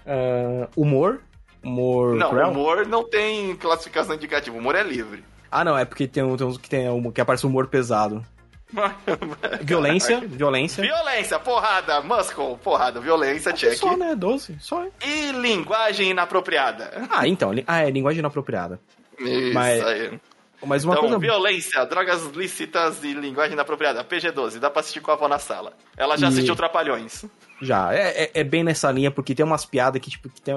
Uh, humor. Humor. Não, cruel? humor não tem classificação indicativa. Humor é livre. Ah, não, é porque tem, tem uns que tem um, que aparece humor pesado. violência, violência. Violência, porrada, muscle, porrada, violência, check. Só, né? 12, só. E linguagem inapropriada. Ah, então. Ah, é linguagem inapropriada. Isso Mas, aí. Mas uma então, coisa... violência, drogas lícitas e linguagem inapropriada. PG-12, dá pra assistir com a avó na sala. Ela já e... assistiu Trapalhões. Já, é, é, é, bem nessa linha, porque tem umas piadas que, tipo, que tem,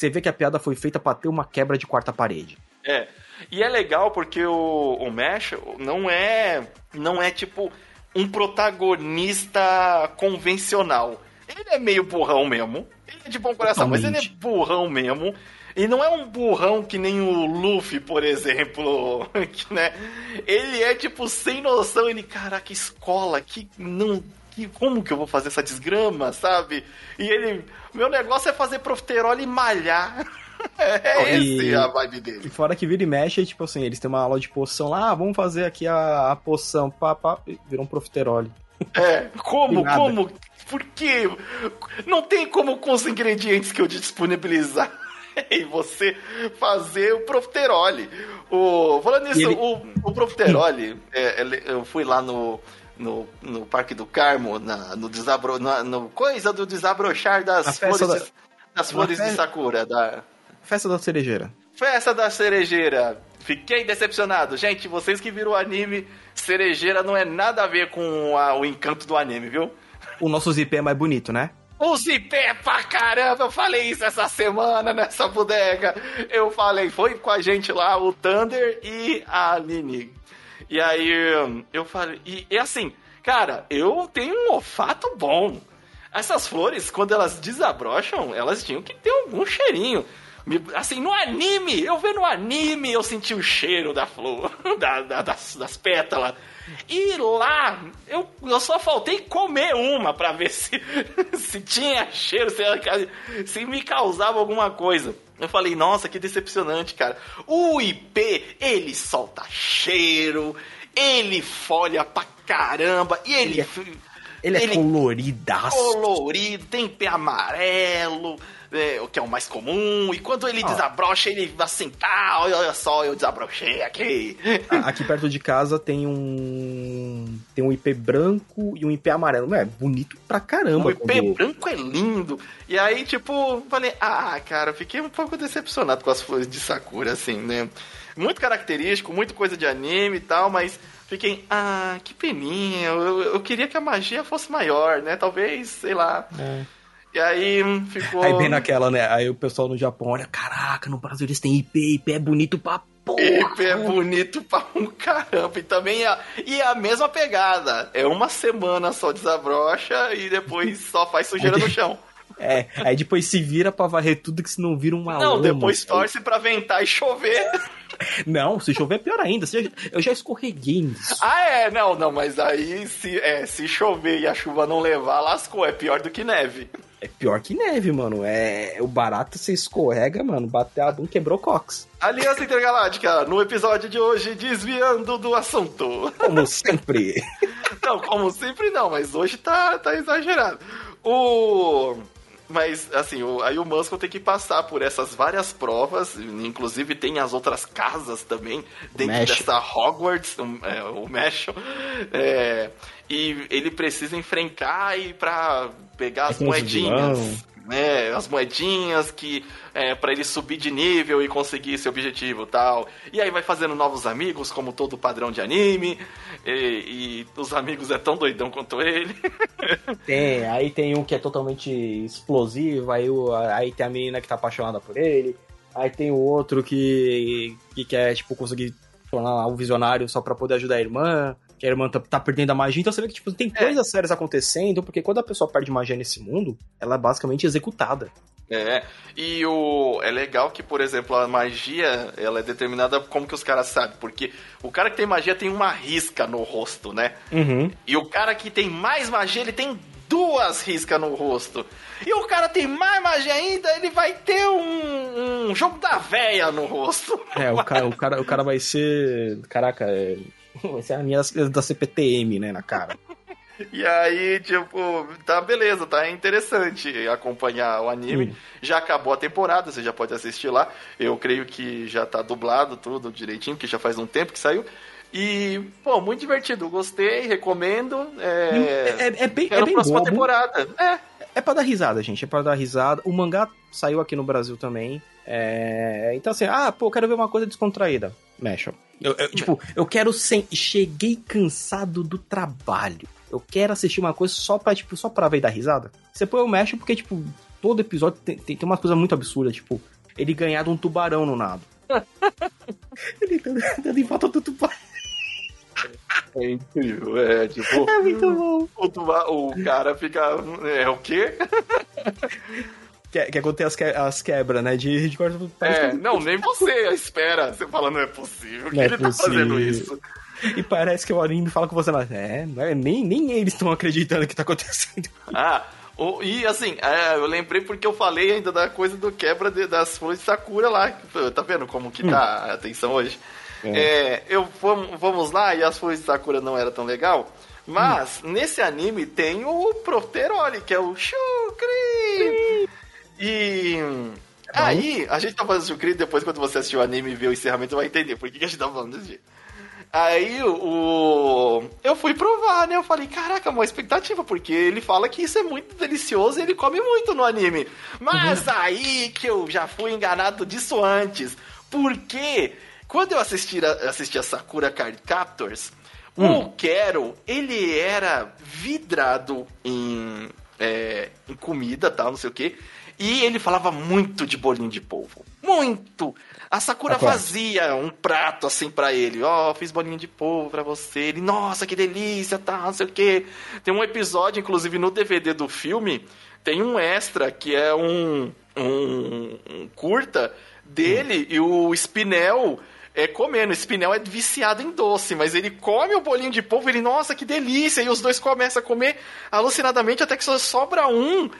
você vê que a piada foi feita pra ter uma quebra de quarta parede. É. E é legal porque o, o Mesh não é. Não é tipo um protagonista convencional. Ele é meio burrão mesmo. Ele é de bom coração, Totalmente. mas ele é burrão mesmo. E não é um burrão que nem o Luffy, por exemplo, que, né? Ele é tipo sem noção, ele, caraca, escola, que não que, como que eu vou fazer essa desgrama, sabe? E ele, meu negócio é fazer profiterol e malhar. É esse e, a vibe dele. E fora que vira e mexe, tipo assim, eles têm uma aula de poção lá, ah, vamos fazer aqui a, a poção, pá, pá, virou um profiterol. É, como, como? Por quê? Não tem como com os ingredientes que eu disponibilizar e você fazer o profiterole. O, falando nisso, ele... o, o profiterole, é, eu fui lá no, no, no Parque do Carmo, na, no, desabro, na, no coisa do desabrochar das flores, da... de, das flores de Sakura. Da... Festa da cerejeira. Festa da cerejeira. Fiquei decepcionado. Gente, vocês que viram o anime, cerejeira não é nada a ver com a, o encanto do anime, viu? O nosso zip é mais bonito, né? O Zipé pra caramba, eu falei isso essa semana nessa bodega. Eu falei, foi com a gente lá o Thunder e a Aline. E aí eu falei, e, e assim, cara, eu tenho um olfato bom. Essas flores, quando elas desabrocham, elas tinham que ter algum cheirinho. Assim, no anime, eu vendo no anime, eu senti o cheiro da flor, da, da, das, das pétalas. E lá, eu, eu só faltei comer uma para ver se, se tinha cheiro, se, se me causava alguma coisa. Eu falei, nossa, que decepcionante, cara. O IP, ele solta cheiro, ele folha pra caramba, e ele. Ele é, ele é ele coloridaço. Colorido, tem pé amarelo é, o que é o mais comum, e quando ele ah. desabrocha, ele assim, tá, olha só, eu desabrochei aqui. Aqui perto de casa tem um. Tem um IP branco e um IP amarelo. É bonito pra caramba. O IP quando... branco é lindo. E aí, tipo, falei, ah, cara, fiquei um pouco decepcionado com as flores de Sakura, assim, né? Muito característico, muita coisa de anime e tal, mas fiquei, ah, que peninha, eu, eu queria que a magia fosse maior, né? Talvez, sei lá. É. E aí ficou. Aí bem naquela, né? Aí o pessoal no Japão olha, caraca, no Brasil eles têm IP, IP é bonito pra porra. IP é bonito pra um caramba. E também é, e é a mesma pegada. É uma semana só desabrocha e depois só faz sujeira no chão. É, aí depois se vira pra varrer tudo que se não vira uma Não, lama, depois torce pra ventar e chover. Não, se chover é pior ainda. Eu já escorreguei nisso. Ah, é? Não, não, mas aí se, é, se chover e a chuva não levar, lascou. É pior do que neve. É pior que neve, mano. É o barato você escorrega, mano. Bateu a bunda, quebrou cox. Aliança Intergaláctica, no episódio de hoje, desviando do assunto. Como sempre. não, como sempre não, mas hoje tá, tá exagerado. O. Mas, assim, o, aí o Muscle tem que passar por essas várias provas, inclusive tem as outras casas também, dentro Mesh. dessa Hogwarts, o, é, o Mesh. É, e ele precisa enfrentar e para pegar as moedinhas. Né, as moedinhas que é, para ele subir de nível e conseguir esse objetivo tal. E aí vai fazendo novos amigos, como todo padrão de anime. E, e os amigos é tão doidão quanto ele. Tem, aí tem um que é totalmente explosivo, aí, o, aí tem a menina que tá apaixonada por ele. Aí tem o outro que, que quer, tipo, conseguir tornar um visionário só para poder ajudar a irmã que a irmã tá, tá, perdendo a magia. Então você vê que tipo, tem é. coisas é. sérias acontecendo, porque quando a pessoa perde magia nesse mundo, ela é basicamente executada. É, e o é legal que, por exemplo, a magia, ela é determinada como que os caras sabem, porque o cara que tem magia tem uma risca no rosto, né? Uhum. E o cara que tem mais magia, ele tem duas riscas no rosto. E o cara tem mais magia ainda, ele vai ter um, um jogo da véia no rosto. É, o cara, o cara, o cara vai ser. Caraca, é Vai ser a minha da CPTM, né, na cara. E aí, tipo, tá beleza, tá interessante acompanhar o anime. Hum. Já acabou a temporada, você já pode assistir lá. Eu creio que já tá dublado tudo direitinho, que já faz um tempo que saiu. E, pô, muito divertido, gostei, recomendo. É, é, é, é bem, é bem próxima bobo. temporada. É. É pra dar risada, gente, é pra dar risada. O mangá saiu aqui no Brasil também. É... Então, assim, ah, pô, quero ver uma coisa descontraída. Mexe. Eu, eu, tipo, eu quero sem. Cheguei cansado do trabalho. eu quero assistir uma coisa só pra, tipo, só pra ver e dar risada. Você põe o Mesh porque, tipo, todo episódio tem, tem, tem uma coisa muito absurda, tipo, ele ganhar de um tubarão no nado. ele tá dando em volta do tubarão. É incrível, é tipo. É muito bom. O, tuba- o cara fica. É o quê? Quer, quer conter as, que, as quebras, né? De, de corta parece É, que- não, nem você espera. Você fala, não é possível que Não é ele tá fazendo isso. E parece que o anime fala com você, mas é, não é nem, nem eles estão acreditando que tá acontecendo. Ah, o- e assim, é, eu lembrei porque eu falei ainda da coisa do quebra de- das flores de Sakura lá. Tá vendo como que tá a atenção hoje? É, eu vamos, vamos lá, e as flores de Sakura não era tão legal. Mas nesse anime tem o Profiterole, que é o Shukri. E. Aí, a gente tá falando de Shukri, depois quando você assistir o anime e ver o encerramento, você vai entender por que, que a gente tá falando desse jeito. Aí o. Eu fui provar, né? Eu falei, caraca, uma expectativa, porque ele fala que isso é muito delicioso e ele come muito no anime. Mas aí que eu já fui enganado disso antes. Porque quando eu assisti a, assisti a Sakura Card Captors, o Quero, ele era vidrado em, é, em comida, tal, não sei o quê. E ele falava muito de bolinho de polvo. Muito! A Sakura fazia um prato assim pra ele. Ó, fiz bolinho de polvo pra você. Ele, nossa, que delícia, tal, não sei o quê. Tem um episódio, inclusive, no DVD do filme, tem um extra que é um, um, um curta dele e o Spinel é comendo. O Spinel é viciado em doce, mas ele come o bolinho de polvo, ele, nossa, que delícia! E os dois começam a comer alucinadamente até que só sobra um.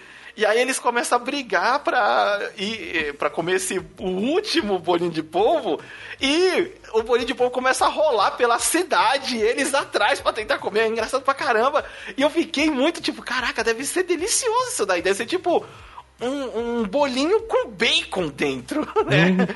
E aí eles começam a brigar pra, ir, pra comer esse último bolinho de polvo. E o bolinho de polvo começa a rolar pela cidade, eles atrás pra tentar comer. É engraçado pra caramba. E eu fiquei muito tipo, caraca, deve ser delicioso isso daí. Deve ser tipo um, um bolinho com bacon dentro, né?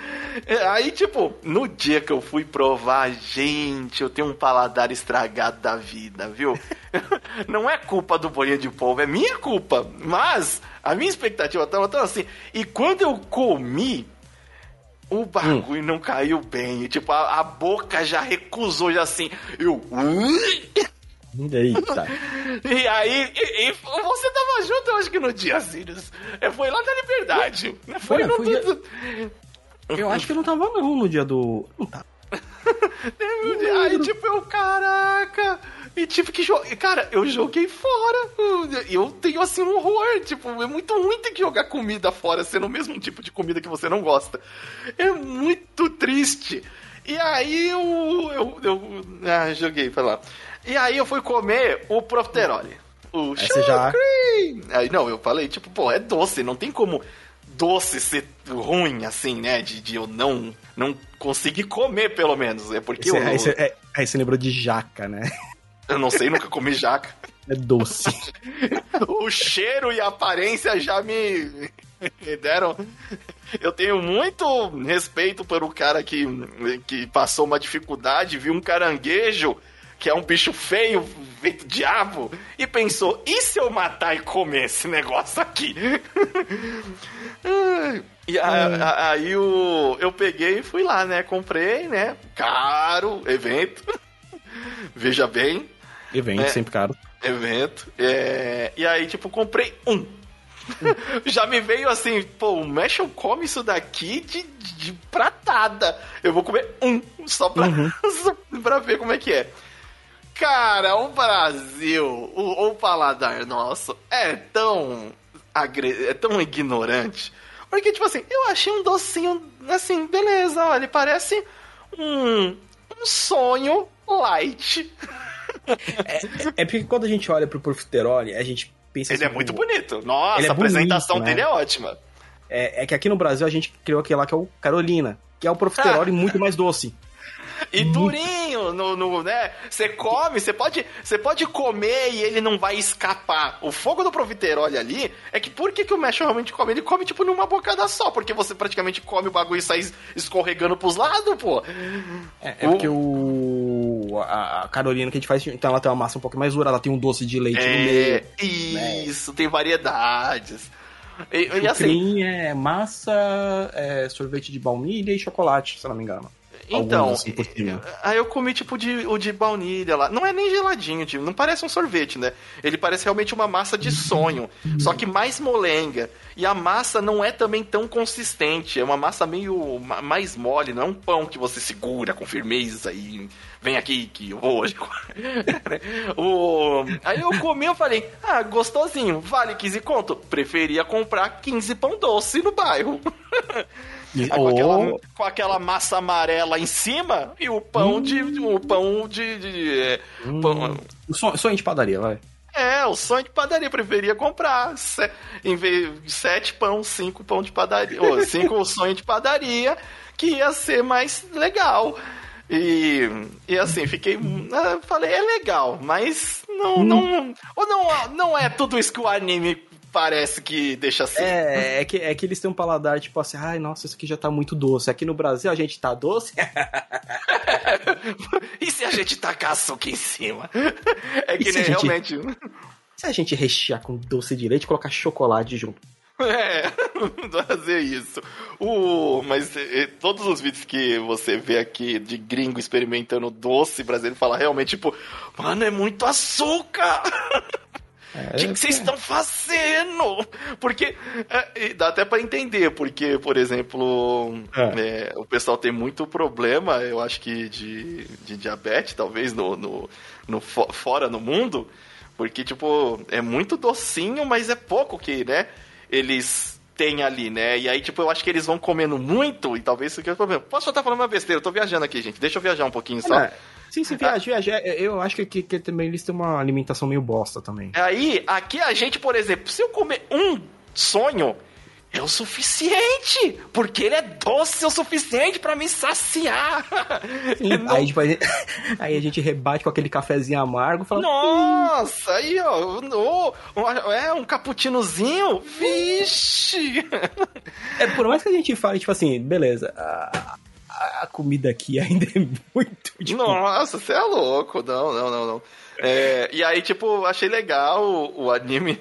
É, Aí, tipo, no dia que eu fui provar, gente, eu tenho um paladar estragado da vida, viu? Não é culpa do bolinho de polvo, é minha culpa. Mas a minha expectativa tava tão assim. E quando eu comi, o bagulho não caiu bem. Tipo, a, a boca já recusou, já assim. Eu. Eita. E aí, e, e você tava junto, eu acho que no dia, Sirius. É, Foi lá na Liberdade. Foi Olha, no. dia- Eu acho que eu não tava não no dia do... Não tá. Aí, tipo, eu, caraca. E tive que jogar. Cara, eu joguei fora. Eu tenho, assim, um horror. Tipo, é muito ruim ter que jogar comida fora, sendo o mesmo tipo de comida que você não gosta. É muito triste. E aí eu. Eu, eu ah, joguei, foi lá. E aí eu fui comer o profiterole. O Aí você já- Shukri. Aí não, eu falei, tipo, pô, é doce, não tem como doce ser ruim, assim, né? De, de eu não, não conseguir comer, pelo menos. É porque eu, aí, você, é- aí você lembrou de jaca, né? eu não sei, nunca comi jaca. É doce. o cheiro e a aparência já me me deram. Eu tenho muito respeito por o cara que, que passou uma dificuldade, viu um caranguejo, que é um bicho feio, feito diabo, e pensou: e se eu matar e comer esse negócio aqui? E a- a- aí o, eu peguei e fui lá, né? Comprei, né? Caro, evento. Veja bem, Evento, É. sempre caro. evento. É, e aí, tipo, comprei um. Já me veio assim, pô, o Mashal come isso daqui de, de pratada. Eu vou comer um, só pra, só pra ver como é que é. Cara, o Brasil, o, o paladar nosso, é tão, agre- é tão ignorante. Porque, tipo assim, eu achei um docinho, assim, beleza, olha, ele parece um, um sonho light. É porque quando a gente olha pro profiterole, a gente pensa Ele é assim, muito pô, bonito. Nossa, é a apresentação bonito, né? dele é ótima. É, é que aqui no Brasil a gente criou aquele lá que é o Carolina, que é o profiterole muito mais doce. E durinho, no, no, né? Você come, você pode, você pode comer e ele não vai escapar. O fogo do profiterole ali é que por que, que o Mesh realmente come? Ele come, tipo, numa bocada só, porque você praticamente come o bagulho e sai escorregando pros lados, pô. É, é O- porque o. A, a Carolina que a gente faz, então ela tem uma massa um pouco mais dura, ela tem um doce de leite no meio. É, isso, tem variedades. E, e assim, é massa, é sorvete de baunilha e chocolate, se eu não me engano. Então, assim aí eu comi tipo de, o de baunilha lá. Não é nem geladinho, tipo, não parece um sorvete, né? Ele parece realmente uma massa de sonho, só que mais molenga. E a massa não é também tão consistente, é uma massa meio mais mole, não é um pão que você segura com firmeza e vem aqui que eu vou hoje. o... Aí eu comi e falei, ah, gostosinho, vale 15 conto. Preferia comprar 15 pão doce no bairro. com, aquela, com, aquela, massa amarela em cima e o pão hum. de. O pão de. de é, hum. pão... O sonho, sonho de padaria, vai. É, o sonho de padaria. Preferia comprar. Se, em vez de sete pão, cinco pão de padaria. ou cinco sonho de padaria, que ia ser mais legal. E, e assim, fiquei. Ah, falei, é legal, mas não, hum. não. Ou não, não é tudo isso que o anime parece que deixa assim. É, é que, é que eles têm um paladar tipo assim, ai, nossa, isso aqui já tá muito doce. Aqui no Brasil a gente tá doce. e se a gente tacar açúcar em cima? É que nem gente, realmente. Se a gente rechear com doce de leite e colocar chocolate junto. É, fazer isso. O, mas e, todos os vídeos que você vê aqui de gringo experimentando doce brasileiro fala realmente, tipo, mano, é muito açúcar! O é, que, vocês estão fazendo? Porque é, dá até para entender, porque, por exemplo, é. É, o pessoal tem muito problema, eu acho que de, de diabetes, talvez, no, no, no, fora no mundo, porque, tipo, é muito docinho, mas é pouco que, né? eles têm ali, né? E aí, tipo, eu acho que eles vão comendo muito e talvez isso aqui é o problema. Posso estar falando uma besteira? Eu tô viajando aqui, gente. Deixa eu viajar um pouquinho só. É. Sim, sim, viaja, viaja. É, eu acho que, que, que, também eles têm uma alimentação meio bosta também. Aí, aqui a gente, por exemplo, se eu comer um sonho, é o suficiente, porque ele é doce o suficiente para me saciar. Não... Aí, tipo, aí, a gente rebate com aquele cafezinho amargo, fala, nossa, aí ó, oh, é um cappuccinozinho, vixe. É por mais que a gente fale tipo assim, beleza, a, comida aqui ainda é muito. Tipo... Nossa, você é louco, não, não, não, não. É, e aí, tipo, achei legal o, o anime.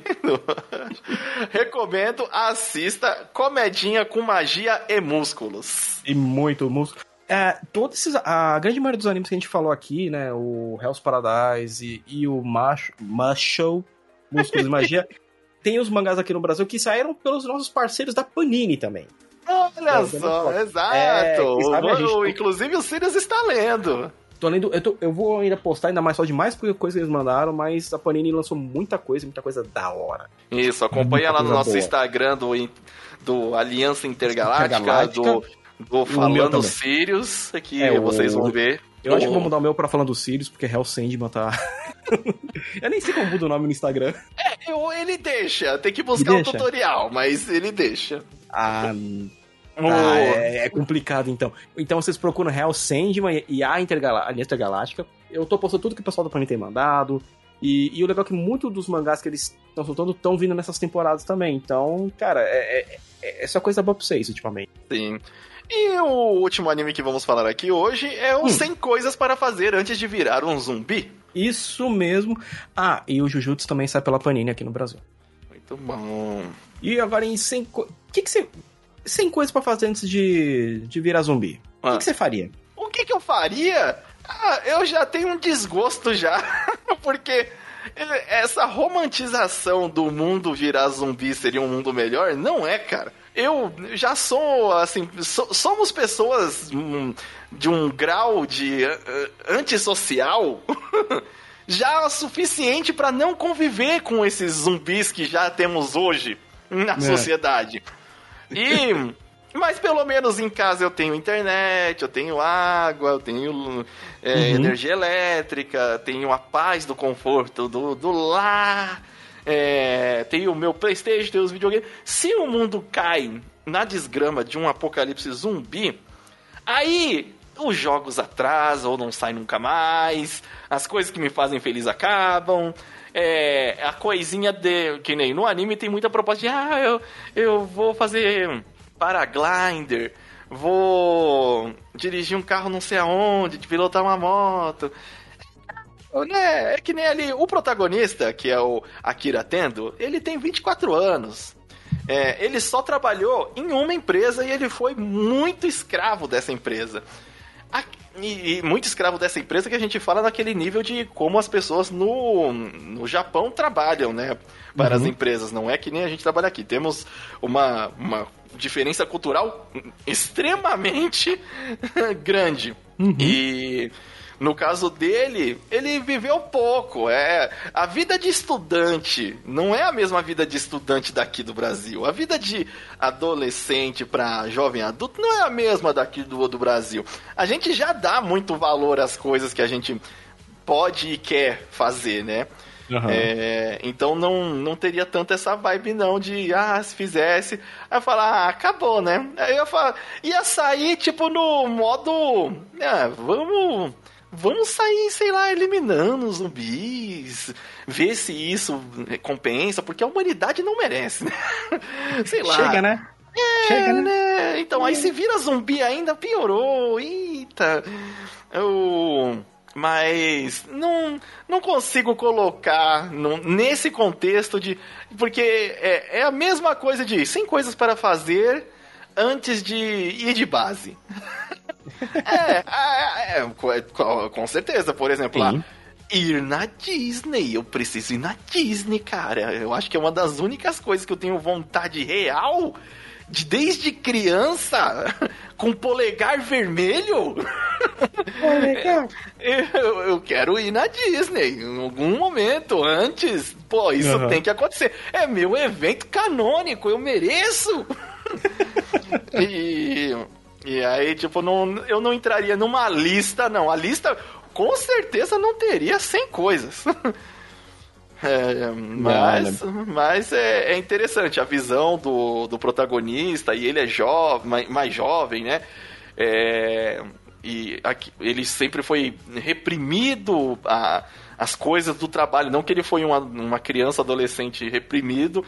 Recomendo, assista Comedinha com Magia e Músculos. E muito músculo. É, todos esses, a grande maioria dos animes que a gente falou aqui, né? O Hell's Paradise e, e o Macho, Macho Músculos e Magia, tem os mangás aqui no Brasil que saíram pelos nossos parceiros da Panini também. Olha só, exato. É, o, inclusive o Sirius está lendo. Tô lendo, eu, tô, eu vou ainda postar ainda mais só de mais coisa que eles mandaram, mas a Panini lançou muita coisa, muita coisa da hora. Isso, acompanha muita lá no nosso boa. Instagram do, do Aliança Intergaláctica, Intergaláctica do, do Falando Sirius, que é, vocês vão ver. Eu o... acho que vou mudar o meu pra Falando Sirius, porque Hell Sandman tá... eu nem sei como muda o nome no Instagram. É, eu, ele deixa, tem que buscar o um tutorial, mas ele deixa. Ah... Ah, é, é, complicado então. Então vocês procuram Real Sandman e a Aliança Galáctica. Eu tô postando tudo que o pessoal do Panini tem mandado. E, e, o legal é que muitos dos mangás que eles estão soltando estão vindo nessas temporadas também. Então, cara, é, é, é, é só coisa boa pra vocês ultimamente. Sim. E o último anime que vamos falar aqui hoje é o hum. 100 Coisas para Fazer Antes de Virar um Zumbi. Isso mesmo. Ah, e o Jujutsu também sai pela Panini aqui no Brasil. Muito bom. E agora em 100 O que, que você 100 coisas para fazer antes de, de virar zumbi. Ah. O que, que, você faria? O que, que eu faria? Ah, eu já tenho um desgosto já. Porque essa romantização do mundo virar zumbi seria um mundo melhor, não é, cara. Eu já sou, assim, so, somos pessoas hum, de um grau de uh, antissocial já suficiente para não conviver com esses zumbis que já temos hoje na é. sociedade. E. Mas pelo menos em casa eu tenho internet, eu tenho água, eu tenho é, uhum. energia elétrica, tenho a paz do conforto do, do lar, é, tenho o meu Playstation, tenho os videogames. Se o mundo cai na desgrama de um apocalipse zumbi, aí os jogos atrasam ou não saem nunca mais, as coisas que me fazem feliz acabam, é, a coisinha de. Que nem no anime tem muita proposta de ah, eu, eu vou fazer paraglider, vou dirigir um carro não sei aonde, de pilotar uma moto. É, é que nem ali, o protagonista, que é o Akira Tendo, ele tem 24 anos. É, ele só trabalhou em uma empresa e ele foi muito escravo dessa empresa. E, e, muito escravo dessa empresa que a gente fala naquele nível de como as pessoas no, no Japão trabalham, né? Para uhum. as empresas. Não é que nem a gente trabalha aqui. Temos uma, uma diferença cultural extremamente grande. Uhum. E no caso dele, ele viveu pouco. É a vida de estudante não é a mesma vida de estudante daqui do Brasil. A vida de adolescente para jovem adulto não é a mesma daqui do, do Brasil. A gente já dá muito valor às coisas que a gente pode e quer fazer, né? Uhum. É, então não, não teria tanto essa vibe não de, ah, se fizesse. Aí eu falar, ah, acabou, né? Aí eu falo, ia sair tipo no modo, ah, vamos vamos sair, sei lá, eliminando os zumbis, ver se isso compensa, porque a humanidade não merece, né? sei lá. Chega, né? É, Chega, né? né? Então, aí se vira zumbi ainda, piorou. Eita. Eu... Mas não, não consigo colocar nesse contexto de. Porque é, é a mesma coisa de 100 coisas para fazer antes de ir de base. É, é, é, é, com certeza. Por exemplo, lá, ir na Disney. Eu preciso ir na Disney, cara. Eu acho que é uma das únicas coisas que eu tenho vontade real de desde criança com polegar vermelho. Polegar. Eu, eu quero ir na Disney em algum momento antes. Pô, isso uhum. tem que acontecer. É meu evento canônico, eu mereço. e e aí, tipo, não, eu não entraria numa lista, não. A lista com certeza não teria 100 coisas. É, mas mas é, é, interessante a visão do, do protagonista, e ele é jovem, mais, mais jovem, né? É, e aqui, ele sempre foi reprimido a, as coisas do trabalho. Não que ele foi uma, uma criança, adolescente reprimido,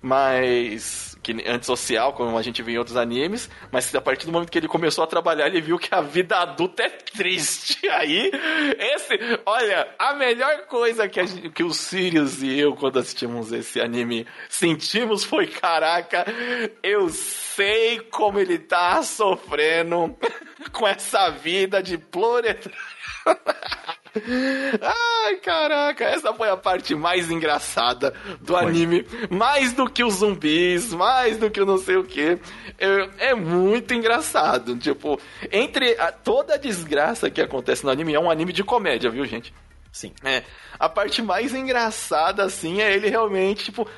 mas que antissocial, como a gente vê em outros animes, mas a partir do momento que ele começou a trabalhar, ele viu que a vida adulta é triste. Aí, esse, olha, a melhor coisa que, a, que o Sirius e eu, quando assistimos esse anime, sentimos foi: caraca, eu sei como ele tá sofrendo com essa vida de proletário. Ai, caraca, essa foi a parte mais engraçada do foi. anime. Mais do que os zumbis, mais do que o não sei o que. É, é, muito engraçado. Tipo, entre a, toda a desgraça que acontece no anime, é um anime de comédia, viu, gente? Sim. É. A parte mais engraçada, assim, é ele realmente, tipo,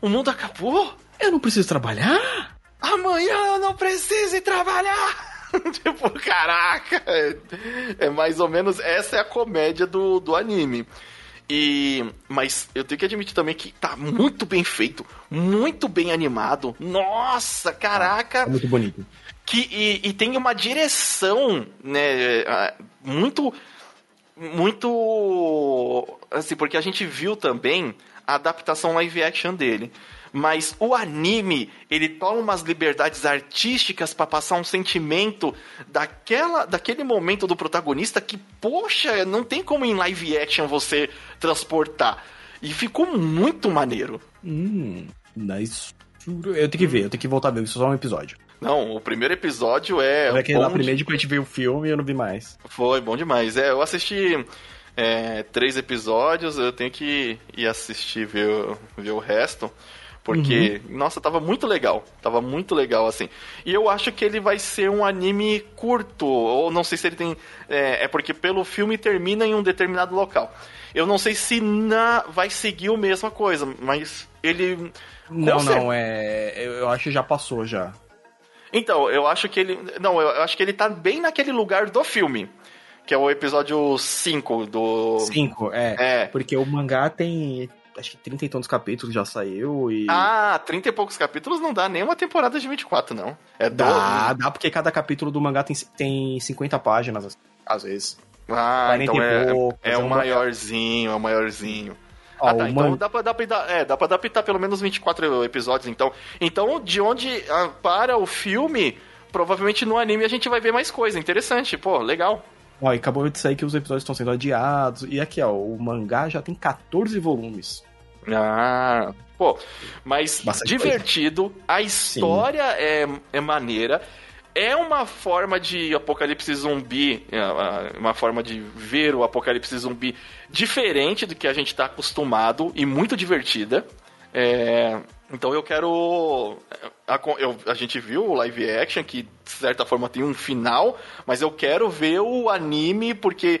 o mundo acabou? Eu não preciso trabalhar? Amanhã eu não preciso trabalhar! tipo, caraca! É, é, mais ou menos essa é a comédia do, do anime. E mas eu tenho que admitir também que tá muito bem feito, muito bem animado. Nossa, caraca! É muito bonito. Que, e, e tem uma direção, né, muito muito assim, porque a gente viu também a adaptação live action dele mas o anime, ele toma umas liberdades artísticas para passar um sentimento daquela, daquele momento do protagonista que, poxa, não tem como em live action você transportar. E ficou muito maneiro. Hum, nice. Eu tenho que ver, eu tenho que voltar a ver, isso é só um episódio. Não, o primeiro episódio é. É aquele lá primeiro, depois a gente viu o filme e eu não vi mais. Foi, bom demais. É, eu assisti é, três episódios, eu tenho que ir assistir, ver, ver o resto. Porque, uhum. nossa, tava muito legal. Tava muito legal, assim. E eu acho que ele vai ser um anime curto. Ou não sei se ele tem. É, é porque pelo filme termina em um determinado local. Eu não sei se na vai seguir a mesma coisa, mas ele. Não, não, é. Eu acho que já passou já. Então, eu acho que ele. Não, eu acho que ele tá bem naquele lugar do filme. Que é o episódio 5 do. 5, é. É. Porque o mangá tem acho que 30 e tantos capítulos já saiu e. Ah, 30 e poucos capítulos não dá nem uma temporada de 24, não. É dá, do... dá porque cada capítulo do mangá tem, tem 50 páginas, às vezes. Ah, então é, poucos, é, é o maiorzinho, é o maiorzinho. Ah, ah tá, então man... dá pra, adaptar, é, dá pra adaptar pelo menos 24 episódios, então. Então, de onde ah, para o filme, provavelmente no anime a gente vai ver mais coisa. Interessante, pô, legal. Ó, e acabou de sair que os episódios estão sendo adiados. E aqui, ó, o mangá já tem 14 volumes. Ah, pô, mas Bastante divertido, coisa. a história é, é maneira. é uma forma de apocalipse zumbi, é, uma forma de ver o apocalipse zumbi diferente do que a gente está acostumado e muito divertida. É, então eu quero. A, eu, a gente viu o live action, que de certa forma tem um final, mas eu quero ver o anime, porque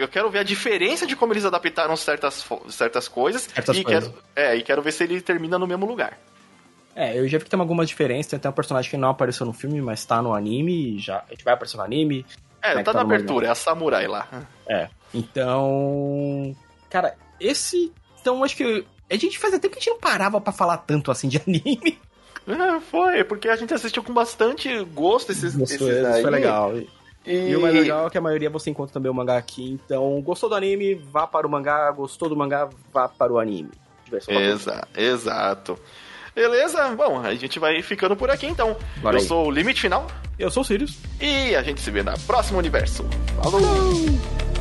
eu quero ver a diferença de como eles adaptaram certas, certas coisas. Certas e, coisas. Quero, é, e quero ver se ele termina no mesmo lugar. É, eu já vi que tem algumas diferenças. Tem até um personagem que não apareceu no filme, mas tá no anime. Já, a gente vai aparecer no anime. É, tá, tá na abertura, é a Samurai lá. É. Então. Cara, esse. Então, acho que. A gente fazia tempo que a gente não parava para falar tanto assim de anime. É, foi, porque a gente assistiu com bastante gosto esses, Gostou, esses aí. Foi legal. E... E... o mais legal é que a maioria você encontra também o mangá aqui. Então, gostou do anime, vá para o mangá. Gostou do mangá, vá para o anime. Exa exato. Beleza? Bom, a gente vai ficando por aqui então. Bora Eu aí. sou o Limite Final. Eu sou o Sirius. E a gente se vê na próxima universo. Falou! Falou.